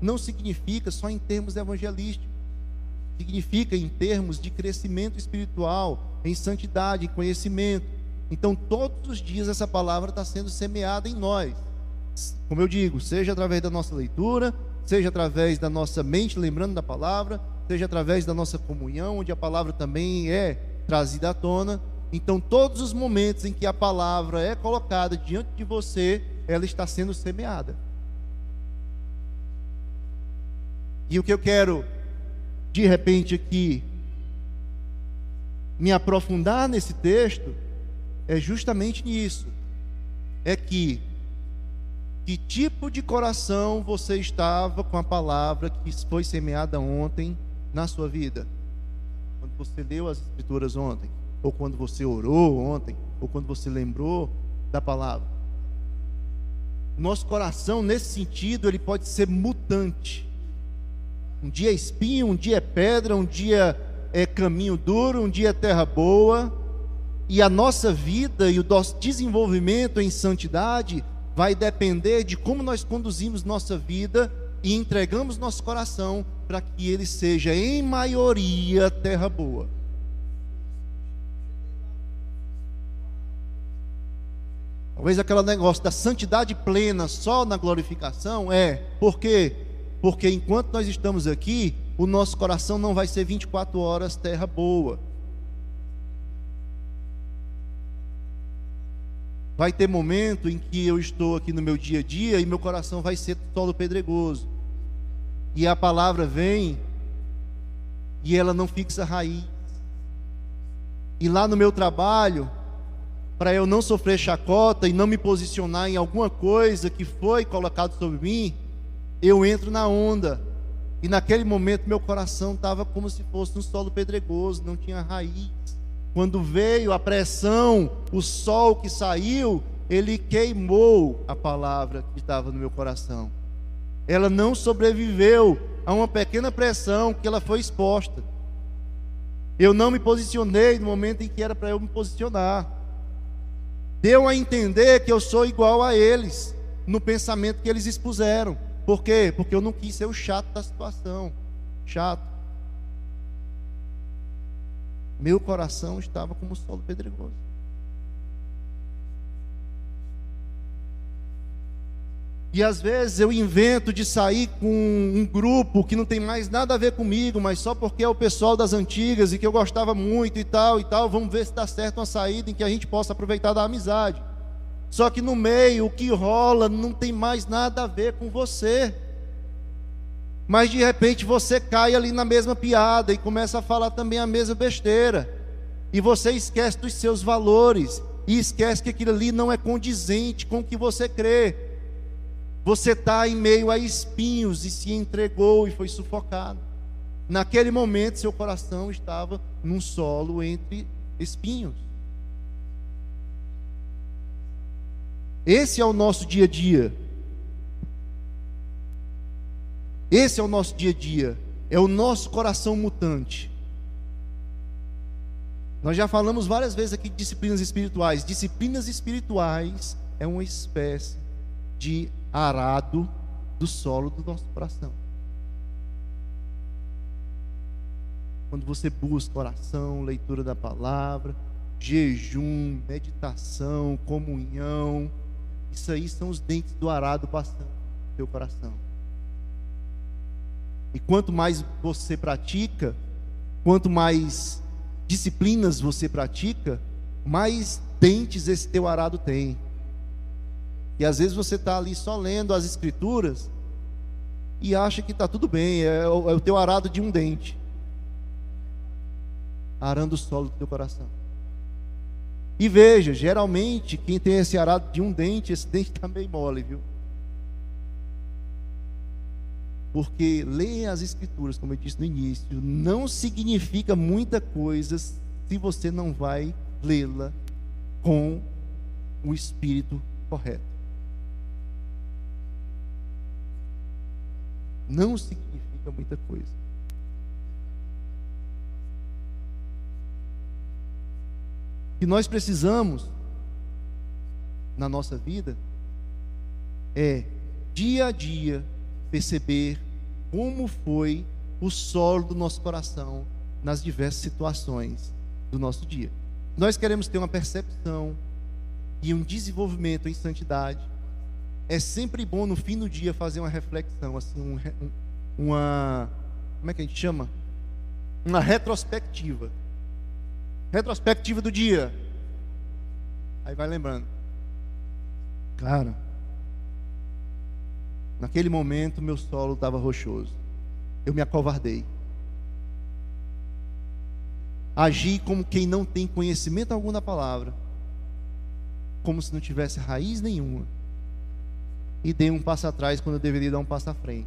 não significa só em termos evangelísticos, significa em termos de crescimento espiritual, em santidade, em conhecimento então, todos os dias essa palavra está sendo semeada em nós. Como eu digo, seja através da nossa leitura, seja através da nossa mente lembrando da palavra, seja através da nossa comunhão, onde a palavra também é trazida à tona. Então, todos os momentos em que a palavra é colocada diante de você, ela está sendo semeada. E o que eu quero, de repente, aqui, me aprofundar nesse texto, é justamente nisso. É que que tipo de coração você estava com a palavra que foi semeada ontem na sua vida? Quando você leu as escrituras ontem, ou quando você orou ontem, ou quando você lembrou da palavra. Nosso coração, nesse sentido, ele pode ser mutante. Um dia é espinho, um dia é pedra, um dia é caminho duro, um dia é terra boa, e a nossa vida e o nosso desenvolvimento em santidade vai depender de como nós conduzimos nossa vida e entregamos nosso coração para que ele seja, em maioria, terra boa. Talvez aquele negócio da santidade plena só na glorificação é, por quê? Porque enquanto nós estamos aqui, o nosso coração não vai ser 24 horas terra boa. Vai ter momento em que eu estou aqui no meu dia a dia e meu coração vai ser solo pedregoso. E a palavra vem e ela não fixa raiz. E lá no meu trabalho, para eu não sofrer chacota e não me posicionar em alguma coisa que foi colocado sobre mim, eu entro na onda. E naquele momento meu coração estava como se fosse um solo pedregoso, não tinha raiz. Quando veio a pressão, o sol que saiu, ele queimou a palavra que estava no meu coração. Ela não sobreviveu a uma pequena pressão que ela foi exposta. Eu não me posicionei no momento em que era para eu me posicionar. Deu a entender que eu sou igual a eles no pensamento que eles expuseram. Por quê? Porque eu não quis ser o chato da situação. Chato meu coração estava como solo pedregoso. E às vezes eu invento de sair com um grupo que não tem mais nada a ver comigo, mas só porque é o pessoal das antigas e que eu gostava muito e tal e tal. Vamos ver se dá certo uma saída em que a gente possa aproveitar da amizade. Só que no meio, o que rola não tem mais nada a ver com você. Mas de repente você cai ali na mesma piada e começa a falar também a mesma besteira. E você esquece dos seus valores e esquece que aquilo ali não é condizente com o que você crê. Você está em meio a espinhos e se entregou e foi sufocado. Naquele momento, seu coração estava num solo entre espinhos. Esse é o nosso dia a dia. Esse é o nosso dia a dia. É o nosso coração mutante. Nós já falamos várias vezes aqui de disciplinas espirituais. Disciplinas espirituais é uma espécie de arado do solo do nosso coração. Quando você busca oração, leitura da palavra, jejum, meditação, comunhão, isso aí são os dentes do arado passando no teu coração. E quanto mais você pratica, quanto mais disciplinas você pratica, mais dentes esse teu arado tem. E às vezes você está ali só lendo as escrituras e acha que está tudo bem, é o, é o teu arado de um dente arando o solo do teu coração. E veja, geralmente, quem tem esse arado de um dente, esse dente está meio mole, viu? Porque ler as escrituras, como eu disse no início, não significa muita coisa se você não vai lê-la com o espírito correto. não significa muita coisa. O que nós precisamos na nossa vida é dia a dia perceber como foi o solo do nosso coração nas diversas situações do nosso dia. Nós queremos ter uma percepção e um desenvolvimento em santidade é sempre bom no fim do dia fazer uma reflexão, assim, um, uma. Como é que a gente chama? Uma retrospectiva. Retrospectiva do dia. Aí vai lembrando. Cara, naquele momento meu solo estava rochoso. Eu me acovardei. Agi como quem não tem conhecimento algum da palavra. Como se não tivesse raiz nenhuma e dei um passo atrás quando eu deveria dar um passo à frente.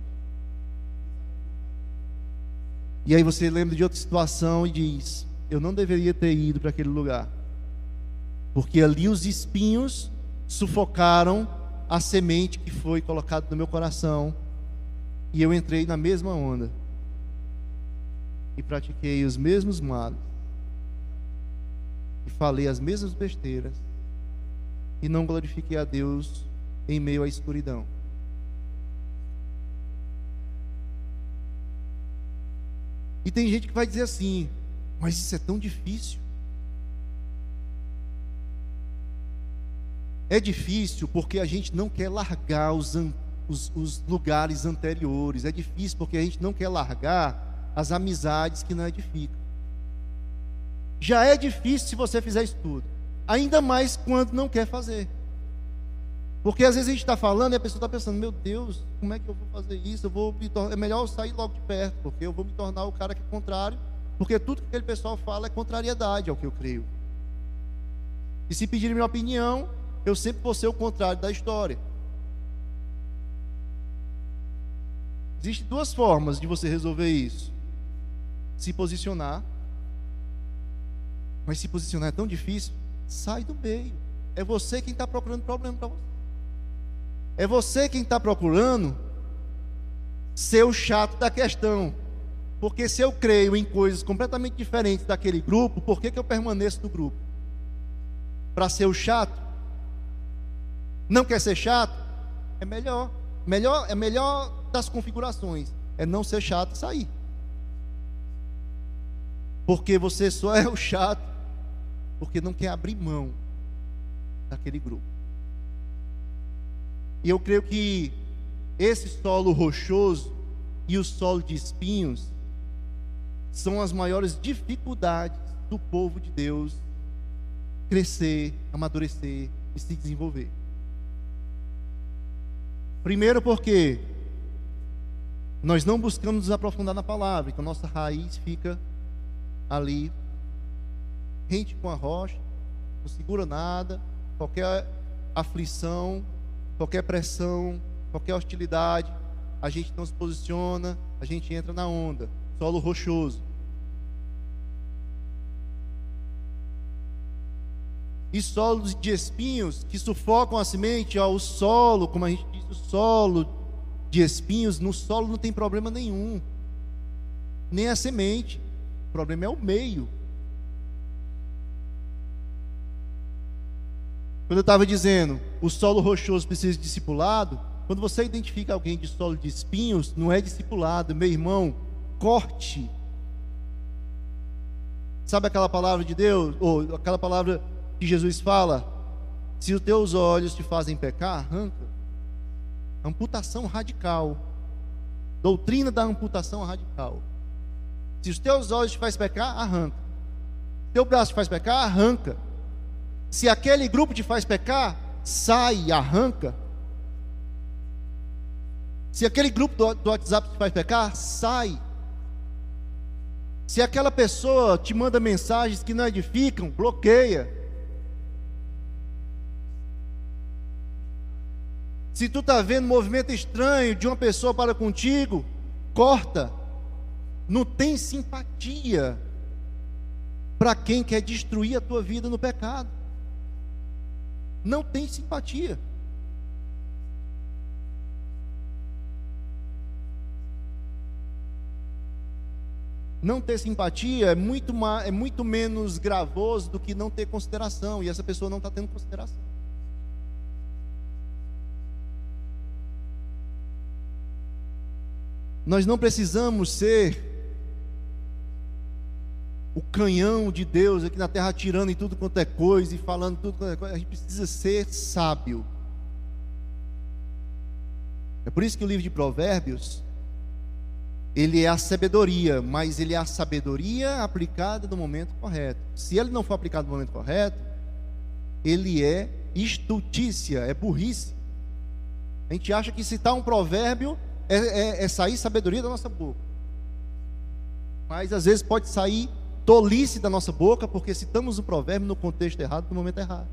E aí você lembra de outra situação e diz: Eu não deveria ter ido para aquele lugar, porque ali os espinhos sufocaram a semente que foi colocada no meu coração, e eu entrei na mesma onda e pratiquei os mesmos males, e falei as mesmas besteiras, e não glorifiquei a Deus em meio à escuridão. E tem gente que vai dizer assim: mas isso é tão difícil. É difícil porque a gente não quer largar os, os, os, lugares anteriores. É difícil porque a gente não quer largar as amizades que não edificam. Já é difícil se você fizer isso tudo. Ainda mais quando não quer fazer. Porque às vezes a gente está falando e a pessoa está pensando, meu Deus, como é que eu vou fazer isso? Eu vou é melhor eu sair logo de perto, porque eu vou me tornar o cara que é contrário, porque tudo que aquele pessoal fala é contrariedade ao que eu creio. E se pedirem minha opinião, eu sempre vou ser o contrário da história. Existem duas formas de você resolver isso: se posicionar, mas se posicionar é tão difícil, sai do meio. É você quem está procurando problema para você. É você quem está procurando ser o chato da questão. Porque se eu creio em coisas completamente diferentes daquele grupo, por que, que eu permaneço no grupo? Para ser o chato? Não quer ser chato? É melhor. melhor. É melhor das configurações. É não ser chato e sair. Porque você só é o chato porque não quer abrir mão daquele grupo. E eu creio que esse solo rochoso e o solo de espinhos são as maiores dificuldades do povo de Deus crescer, amadurecer e se desenvolver. Primeiro, porque nós não buscamos nos aprofundar na palavra, então nossa raiz fica ali, rente com a rocha, não segura nada, qualquer aflição, qualquer pressão, qualquer hostilidade, a gente não se posiciona, a gente entra na onda, solo rochoso. E solos de espinhos que sufocam a semente, ó, o solo, como a gente diz, o solo de espinhos, no solo não tem problema nenhum, nem a semente, o problema é o meio. Quando eu estava dizendo, o solo rochoso precisa de discipulado, quando você identifica alguém de solo de espinhos, não é discipulado, meu irmão, corte. Sabe aquela palavra de Deus, ou aquela palavra que Jesus fala? Se os teus olhos te fazem pecar, arranca. Amputação radical. Doutrina da amputação radical. Se os teus olhos te fazem pecar, arranca. Teu braço te faz pecar, arranca. Se aquele grupo te faz pecar, sai, arranca. Se aquele grupo do WhatsApp te faz pecar, sai. Se aquela pessoa te manda mensagens que não edificam, bloqueia. Se tu está vendo movimento estranho de uma pessoa para contigo, corta. Não tem simpatia para quem quer destruir a tua vida no pecado. Não tem simpatia. não ter simpatia é muito, é muito menos gravoso do que não ter consideração, e essa pessoa não está tendo consideração. Nós não precisamos ser o canhão de Deus aqui na terra atirando em tudo quanto é coisa e falando tudo quanto é coisa. A gente precisa ser sábio. É por isso que o livro de Provérbios ele é a sabedoria, mas ele é a sabedoria aplicada no momento correto. Se ele não for aplicado no momento correto, ele é estultícia, é burrice. A gente acha que citar um provérbio é, é, é sair sabedoria da nossa boca. Mas às vezes pode sair tolice da nossa boca, porque citamos o provérbio no contexto errado, no momento errado.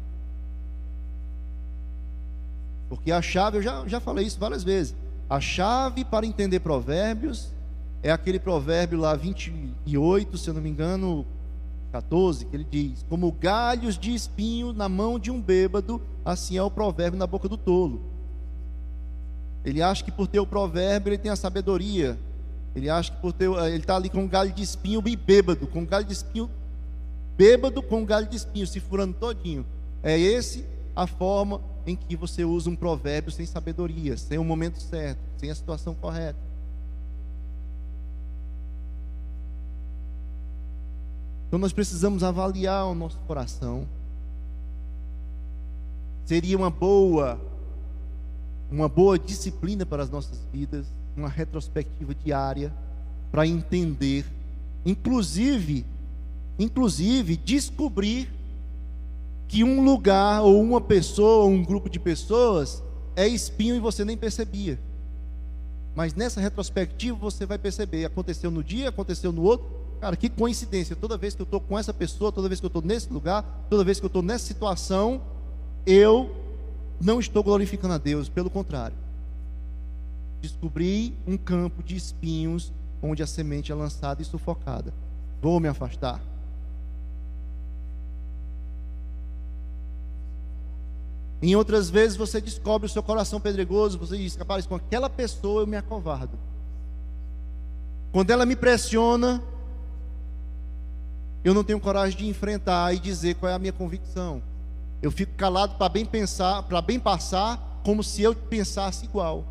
Porque a chave, eu já, já falei isso várias vezes, a chave para entender provérbios é aquele provérbio lá 28, se eu não me engano, 14, que ele diz: Como galhos de espinho na mão de um bêbado, assim é o provérbio na boca do tolo. Ele acha que por ter o provérbio ele tem a sabedoria. Ele acha que por ter, ele está ali com um galho de espinho bem bêbado, com um galho de espinho bêbado com um galho de espinho, se furando todinho. É esse a forma em que você usa um provérbio sem sabedoria, sem o momento certo, sem a situação correta. Então nós precisamos avaliar o nosso coração. Seria uma boa uma boa disciplina para as nossas vidas, uma retrospectiva diária para entender, inclusive, inclusive descobrir que um lugar ou uma pessoa, ou um grupo de pessoas é espinho e você nem percebia. Mas nessa retrospectiva você vai perceber, aconteceu no dia, aconteceu no outro, Cara, que coincidência. Toda vez que eu estou com essa pessoa, toda vez que eu estou nesse lugar, toda vez que eu estou nessa situação, eu não estou glorificando a Deus. Pelo contrário. Descobri um campo de espinhos onde a semente é lançada e sufocada. Vou me afastar. Em outras vezes você descobre o seu coração pedregoso, você diz, rapaz, com aquela pessoa eu me acovardo. Quando ela me pressiona, eu não tenho coragem de enfrentar e dizer qual é a minha convicção. Eu fico calado para bem pensar, para bem passar, como se eu pensasse igual.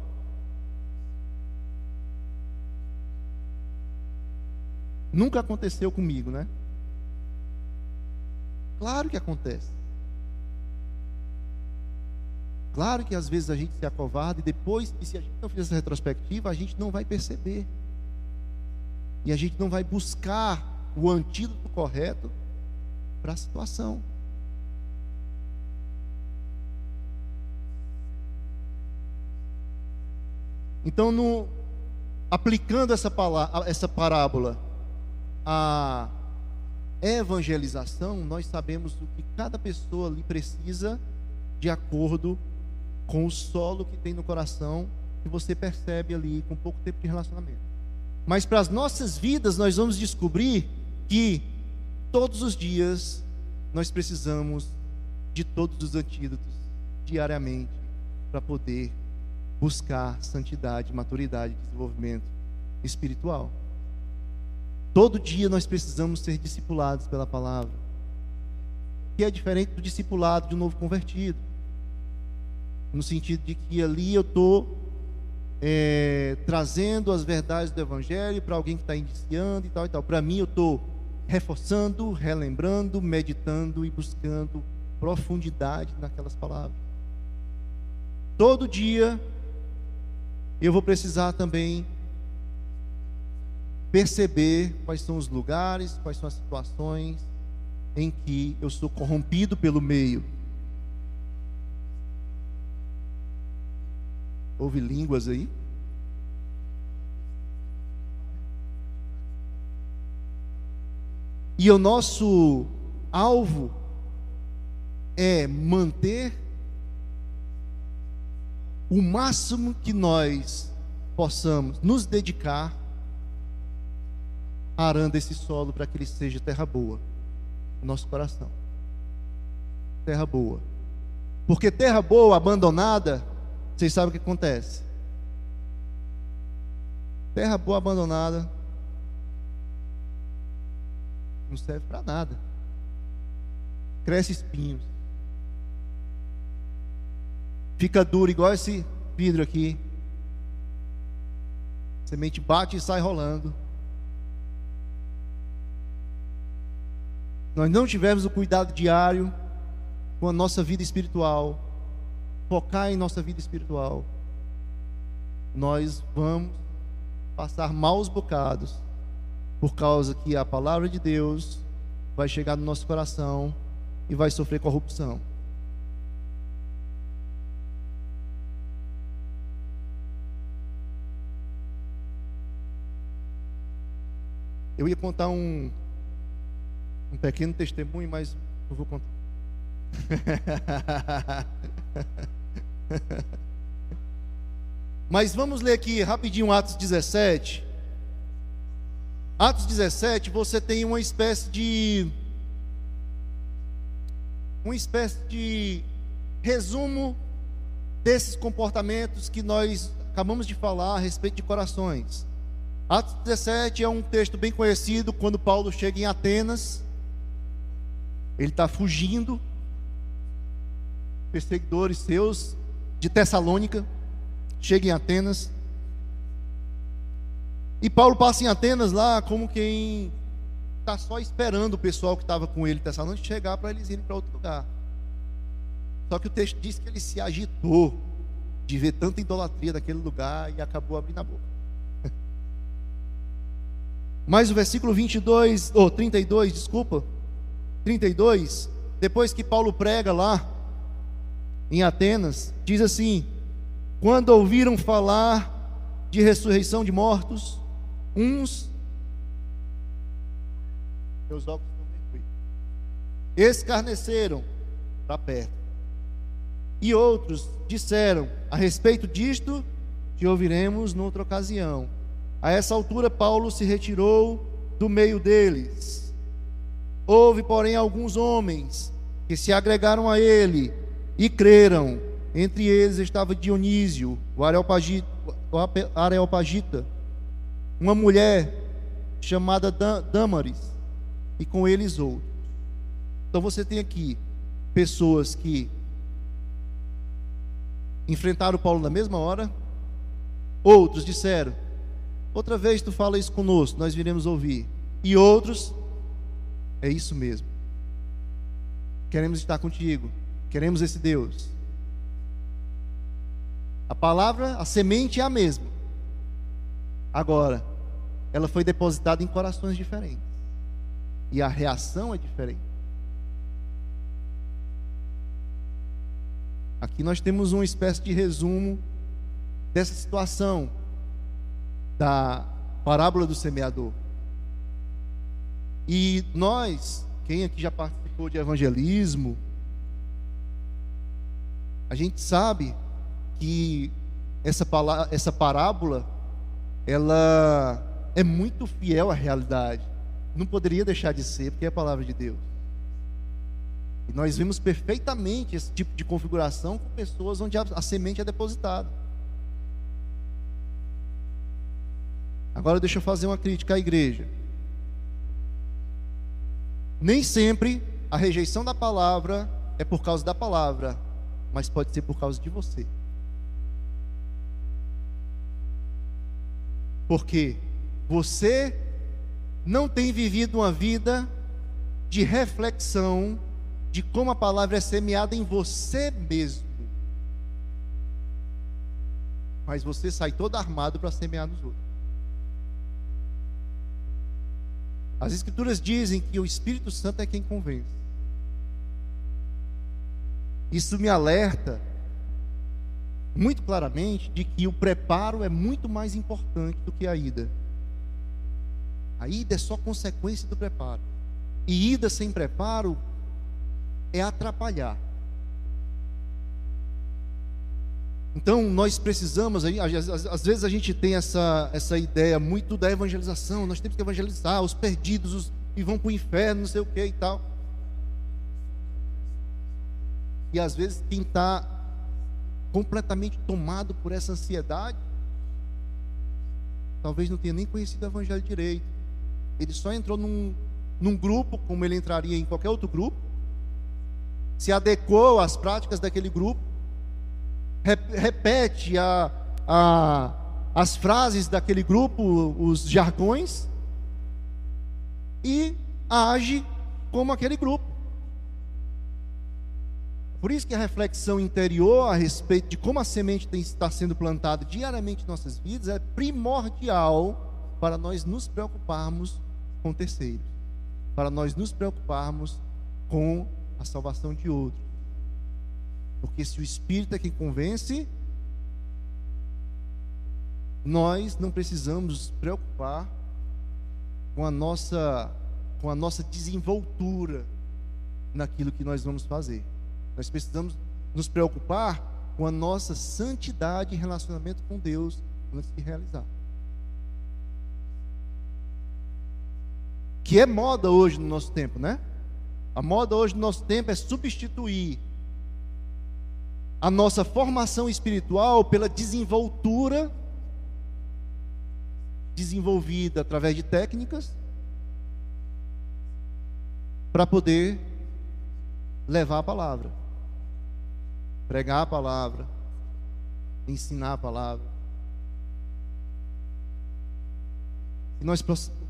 Nunca aconteceu comigo, né? Claro que acontece. Claro que às vezes a gente se acovarda e depois, e se a gente não fizer essa retrospectiva, a gente não vai perceber. E a gente não vai buscar o antídoto correto para a situação. Então, no, aplicando essa, palavra, essa parábola à evangelização, nós sabemos o que cada pessoa ali precisa de acordo com o solo que tem no coração, que você percebe ali com pouco tempo de relacionamento. Mas para as nossas vidas, nós vamos descobrir que todos os dias nós precisamos de todos os antídotos diariamente para poder buscar santidade, maturidade, desenvolvimento espiritual. Todo dia nós precisamos ser discipulados pela palavra, que é diferente do discipulado de um novo convertido, no sentido de que ali eu estou é, trazendo as verdades do Evangelho para alguém que está iniciando e tal e tal. Para mim, eu estou reforçando, relembrando, meditando e buscando profundidade naquelas palavras. Todo dia eu vou precisar também perceber quais são os lugares, quais são as situações em que eu sou corrompido pelo meio. Houve línguas aí? E o nosso alvo é manter o máximo que nós possamos nos dedicar arando esse solo para que ele seja terra boa, no nosso coração. Terra boa. Porque terra boa, abandonada, vocês sabem o que acontece. Terra boa abandonada não serve para nada. Cresce espinhos. Fica duro, igual esse vidro aqui. A semente bate e sai rolando. Nós não tivermos o cuidado diário com a nossa vida espiritual, focar em nossa vida espiritual, nós vamos passar maus bocados, por causa que a palavra de Deus vai chegar no nosso coração e vai sofrer corrupção. Eu ia contar um, um pequeno testemunho, mas não vou contar. mas vamos ler aqui rapidinho Atos 17. Atos 17, você tem uma espécie de uma espécie de resumo desses comportamentos que nós acabamos de falar a respeito de corações. Atos 17 é um texto bem conhecido quando Paulo chega em Atenas. Ele está fugindo, perseguidores seus de Tessalônica, chega em Atenas. E Paulo passa em Atenas lá como quem está só esperando o pessoal que estava com ele em Tessalônica chegar para eles irem para outro lugar. Só que o texto diz que ele se agitou de ver tanta idolatria daquele lugar e acabou abrindo a boca. Mas o versículo 22, ou 32, desculpa, 32, depois que Paulo prega lá em Atenas, diz assim: Quando ouviram falar de ressurreição de mortos, uns meus óculos escarneceram para perto. E outros disseram: A respeito disto, te ouviremos noutra ocasião. A essa altura, Paulo se retirou do meio deles. Houve, porém, alguns homens que se agregaram a ele e creram. Entre eles estava Dionísio, o Areopagita, uma mulher chamada Damaris, e com eles outros. Então você tem aqui pessoas que enfrentaram Paulo na mesma hora, outros disseram: Outra vez tu fala isso conosco, nós viremos ouvir. E outros, é isso mesmo. Queremos estar contigo. Queremos esse Deus. A palavra, a semente é a mesma. Agora, ela foi depositada em corações diferentes. E a reação é diferente. Aqui nós temos uma espécie de resumo dessa situação da parábola do semeador. E nós, quem aqui já participou de evangelismo, a gente sabe que essa, essa parábola ela é muito fiel à realidade. Não poderia deixar de ser, porque é a palavra de Deus. E nós vemos perfeitamente esse tipo de configuração com pessoas onde a, a semente é depositada. Agora deixa eu fazer uma crítica à igreja. Nem sempre a rejeição da palavra é por causa da palavra, mas pode ser por causa de você. Porque você não tem vivido uma vida de reflexão de como a palavra é semeada em você mesmo. Mas você sai todo armado para semear nos outros. As Escrituras dizem que o Espírito Santo é quem convence. Isso me alerta muito claramente de que o preparo é muito mais importante do que a ida. A ida é só consequência do preparo. E ida sem preparo é atrapalhar. Então nós precisamos, às, vezes a gente tem essa, essa ideia muito da evangelização, nós temos que evangelizar os perdidos, os que vão para o inferno, não sei o que e tal. E às vezes quem está completamente tomado por essa ansiedade, talvez não tenha nem conhecido o evangelho direito. Ele só entrou num, num grupo, como ele entraria em qualquer outro grupo, se adequou às práticas daquele grupo, repete a, a, as frases daquele grupo, os jargões, e age como aquele grupo. Por isso que a reflexão interior a respeito de como a semente tem, está sendo plantada diariamente em nossas vidas é primordial para nós nos preocuparmos com terceiros, para nós nos preocuparmos com a salvação de outros. Porque se o Espírito é quem convence, nós não precisamos nos preocupar com a nossa com a nossa desenvoltura naquilo que nós vamos fazer. Nós precisamos nos preocupar com a nossa santidade e relacionamento com Deus antes de realizar. Que é moda hoje no nosso tempo, né? A moda hoje no nosso tempo é substituir a nossa formação espiritual pela desenvoltura desenvolvida através de técnicas para poder levar a palavra, pregar a palavra, ensinar a palavra. O nós,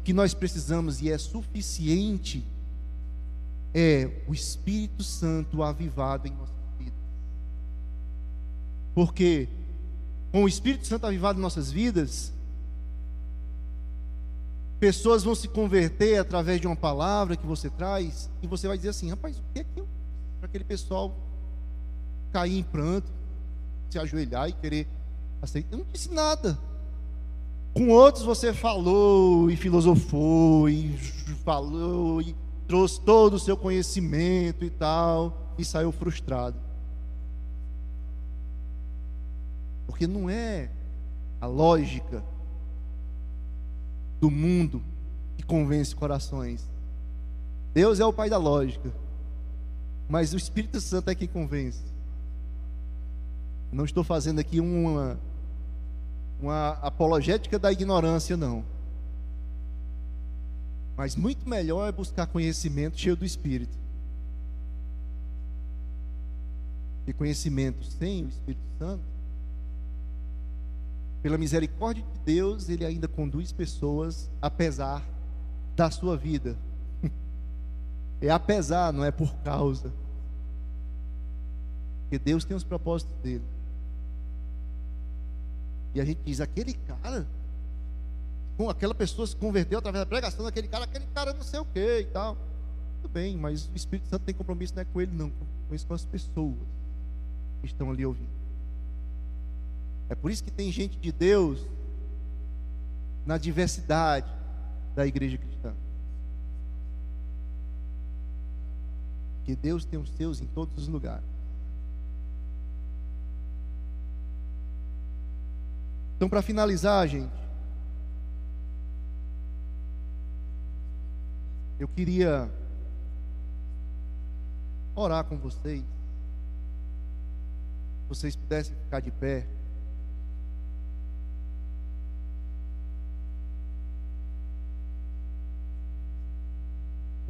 que nós precisamos e é suficiente é o Espírito Santo avivado em vidas. Porque com o Espírito Santo avivado em nossas vidas, pessoas vão se converter através de uma palavra que você traz, e você vai dizer assim: rapaz, o que é eu. Para aquele pessoal cair em pranto, se ajoelhar e querer aceitar. Eu não disse nada. Com outros você falou e filosofou e falou e trouxe todo o seu conhecimento e tal, e saiu frustrado. Porque não é a lógica do mundo que convence corações. Deus é o pai da lógica, mas o Espírito Santo é quem convence. Não estou fazendo aqui uma, uma apologética da ignorância, não. Mas muito melhor é buscar conhecimento cheio do Espírito. E conhecimento sem o Espírito Santo, pela misericórdia de Deus, ele ainda conduz pessoas apesar da sua vida. É apesar, não é por causa. Porque Deus tem os propósitos dele. E a gente diz: aquele cara, com aquela pessoa se converteu através da pregação daquele cara, aquele cara não sei o que e tal. Tudo bem, mas o Espírito Santo tem compromisso não é com ele, não, compromisso com as pessoas que estão ali ouvindo. É por isso que tem gente de Deus na diversidade da igreja cristã. Que Deus tem os seus em todos os lugares. Então, para finalizar, gente, eu queria orar com vocês. Se vocês pudessem ficar de pé.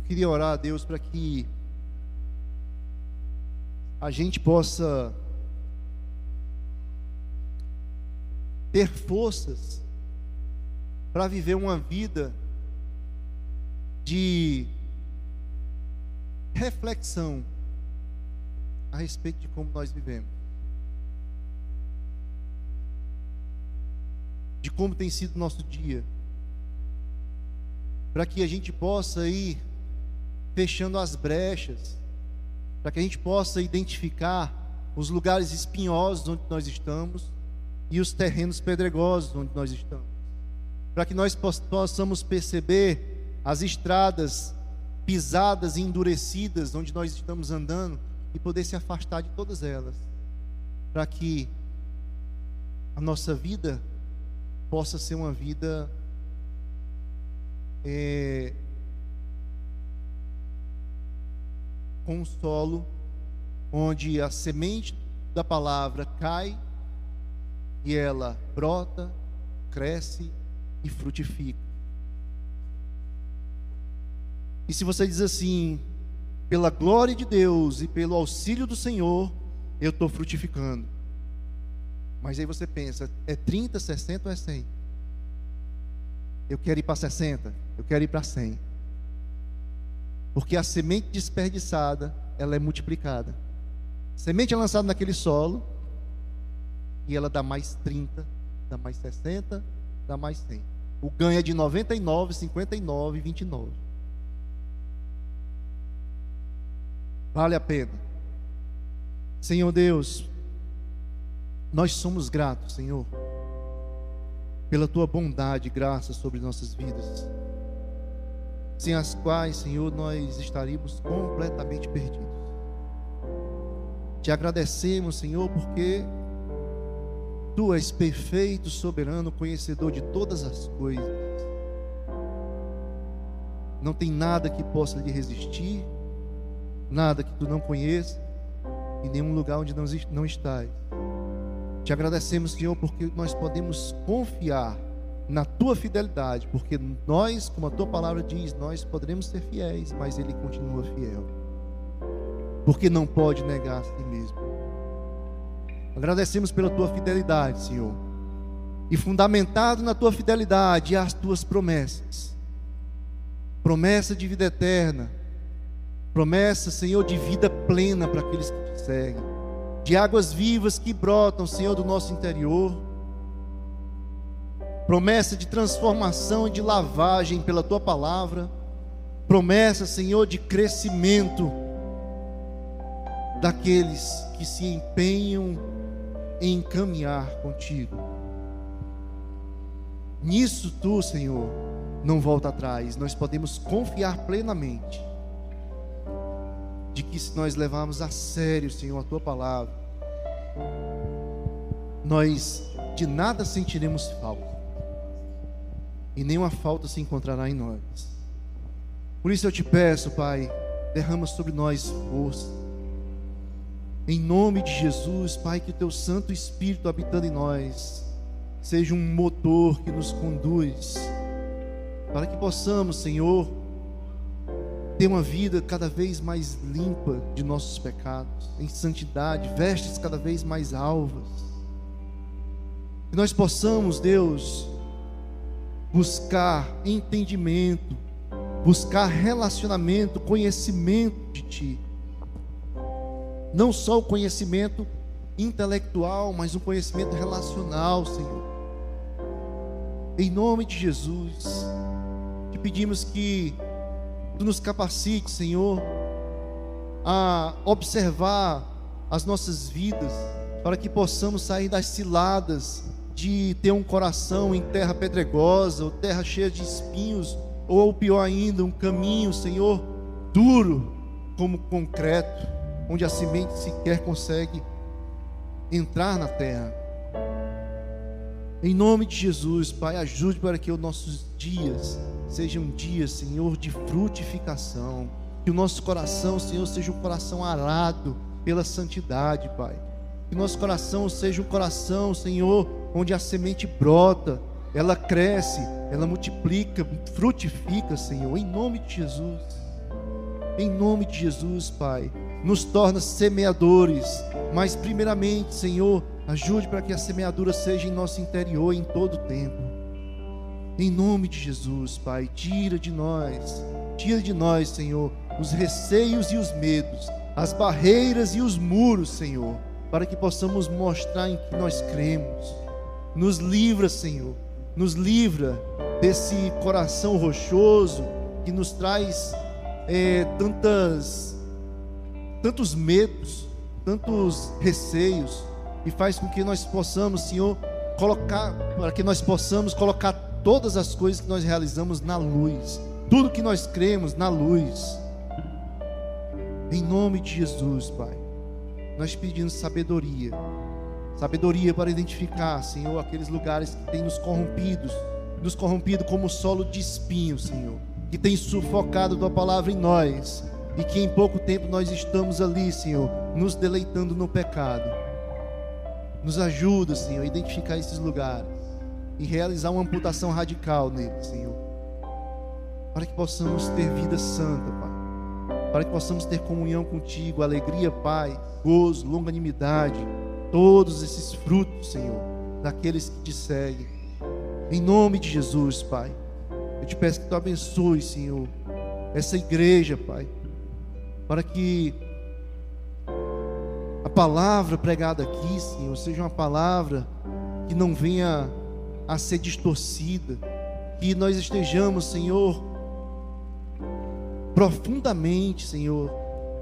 Queria orar a Deus para que a gente possa ter forças para viver uma vida de reflexão a respeito de como nós vivemos, de como tem sido o nosso dia, para que a gente possa ir fechando as brechas, para que a gente possa identificar os lugares espinhosos onde nós estamos e os terrenos pedregosos onde nós estamos, para que nós possamos perceber as estradas pisadas e endurecidas onde nós estamos andando e poder se afastar de todas elas, para que a nossa vida possa ser uma vida é, com um solo onde a semente da palavra cai e ela brota, cresce e frutifica. E se você diz assim, pela glória de Deus e pelo auxílio do Senhor, eu estou frutificando. Mas aí você pensa, é 30, 60 ou é 100? Eu quero ir para 60, eu quero ir para 100. Porque a semente desperdiçada, ela é multiplicada. A semente é lançada naquele solo, e ela dá mais 30, dá mais 60, dá mais 100. O ganho é de 99, 59 e 29. Vale a pena. Senhor Deus, nós somos gratos, Senhor, pela tua bondade e graça sobre nossas vidas, sem as quais, Senhor, nós estaríamos completamente perdidos. Te agradecemos, Senhor, porque Tu és perfeito, soberano, conhecedor de todas as coisas. Não tem nada que possa lhe resistir, nada que tu não conheça, em nenhum lugar onde não estás. Te agradecemos, Senhor, porque nós podemos confiar na tua fidelidade, porque nós, como a tua palavra diz, nós poderemos ser fiéis, mas ele continua fiel. Porque não pode negar a si mesmo. Agradecemos pela tua fidelidade, Senhor. E fundamentado na tua fidelidade e as tuas promessas. Promessa de vida eterna. Promessa, Senhor, de vida plena para aqueles que te seguem. De águas vivas que brotam, Senhor, do nosso interior. Promessa de transformação e de lavagem pela tua palavra. Promessa, Senhor, de crescimento daqueles que se empenham em caminhar contigo. Nisso tu, Senhor, não volta atrás. Nós podemos confiar plenamente de que se nós levarmos a sério, Senhor, a tua palavra, nós de nada sentiremos falta. E nenhuma falta se encontrará em nós. Por isso eu te peço, Pai, derrama sobre nós força em nome de Jesus, Pai, que o teu Santo Espírito habitando em nós seja um motor que nos conduz para que possamos, Senhor, ter uma vida cada vez mais limpa de nossos pecados, em santidade, vestes cada vez mais alvas. Que nós possamos, Deus, buscar entendimento, buscar relacionamento, conhecimento de Ti não só o conhecimento intelectual, mas o conhecimento relacional, Senhor. Em nome de Jesus, te pedimos que tu nos capacite, Senhor, a observar as nossas vidas, para que possamos sair das ciladas de ter um coração em terra pedregosa, ou terra cheia de espinhos, ou pior ainda, um caminho, Senhor, duro como concreto, onde a semente sequer consegue entrar na terra. Em nome de Jesus, Pai, ajude para que os nossos dias sejam dias, Senhor, de frutificação. Que o nosso coração, Senhor, seja um coração arado pela santidade, Pai. Que nosso coração seja um coração, Senhor, onde a semente brota, ela cresce, ela multiplica, frutifica, Senhor, em nome de Jesus. Em nome de Jesus, Pai, nos torna semeadores, mas primeiramente, Senhor, ajude para que a semeadura seja em nosso interior em todo o tempo. Em nome de Jesus, Pai, tira de nós, tira de nós, Senhor, os receios e os medos, as barreiras e os muros, Senhor, para que possamos mostrar em que nós cremos. Nos livra, Senhor, nos livra desse coração rochoso que nos traz é, tantas, tantos medos, tantos receios, e faz com que nós possamos, Senhor, colocar, para que nós possamos colocar todas as coisas que nós realizamos na luz, tudo que nós cremos na luz. Em nome de Jesus, Pai, nós pedimos sabedoria Sabedoria para identificar, Senhor, aqueles lugares que têm nos corrompidos, nos corrompido como solo de espinho, Senhor, que tem sufocado tua palavra em nós, e que em pouco tempo nós estamos ali, Senhor, nos deleitando no pecado. Nos ajuda, Senhor, a identificar esses lugares e realizar uma amputação radical neles, Senhor. Para que possamos ter vida santa, Pai. Para que possamos ter comunhão contigo, alegria, Pai, gozo, longanimidade todos esses frutos, Senhor, daqueles que te seguem. Em nome de Jesus, Pai. Eu te peço que tu abençoe, Senhor, essa igreja, Pai, para que a palavra pregada aqui, Senhor, seja uma palavra que não venha a ser distorcida, que nós estejamos, Senhor, profundamente, Senhor,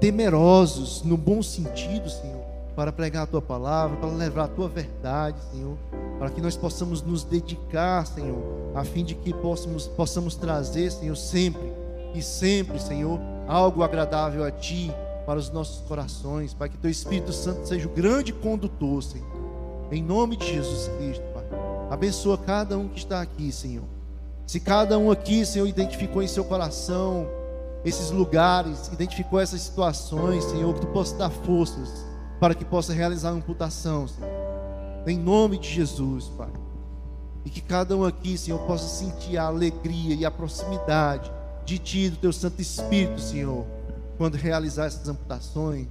temerosos no bom sentido, Senhor para pregar a tua palavra, para levar a tua verdade, Senhor, para que nós possamos nos dedicar, Senhor, a fim de que possamos, possamos trazer, Senhor, sempre e sempre, Senhor, algo agradável a Ti para os nossos corações, para que Teu Espírito Santo seja o grande condutor, Senhor, em nome de Jesus Cristo, Pai. Abençoa cada um que está aqui, Senhor. Se cada um aqui, Senhor, identificou em seu coração esses lugares, identificou essas situações, Senhor, que Tu possa dar forças para que possa realizar a amputação, Senhor. Em nome de Jesus, Pai. E que cada um aqui, Senhor, possa sentir a alegria e a proximidade de Ti do Teu Santo Espírito, Senhor, quando realizar essas amputações,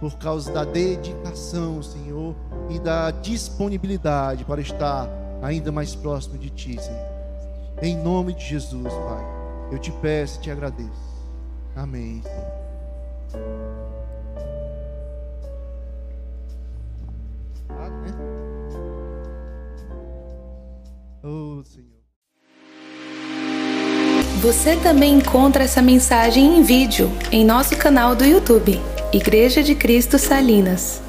por causa da dedicação, Senhor, e da disponibilidade para estar ainda mais próximo de Ti, Senhor. Em nome de Jesus, Pai, eu te peço e te agradeço. Amém. Senhor. Oh, Senhor. Você também encontra essa mensagem em vídeo em nosso canal do YouTube, Igreja de Cristo Salinas.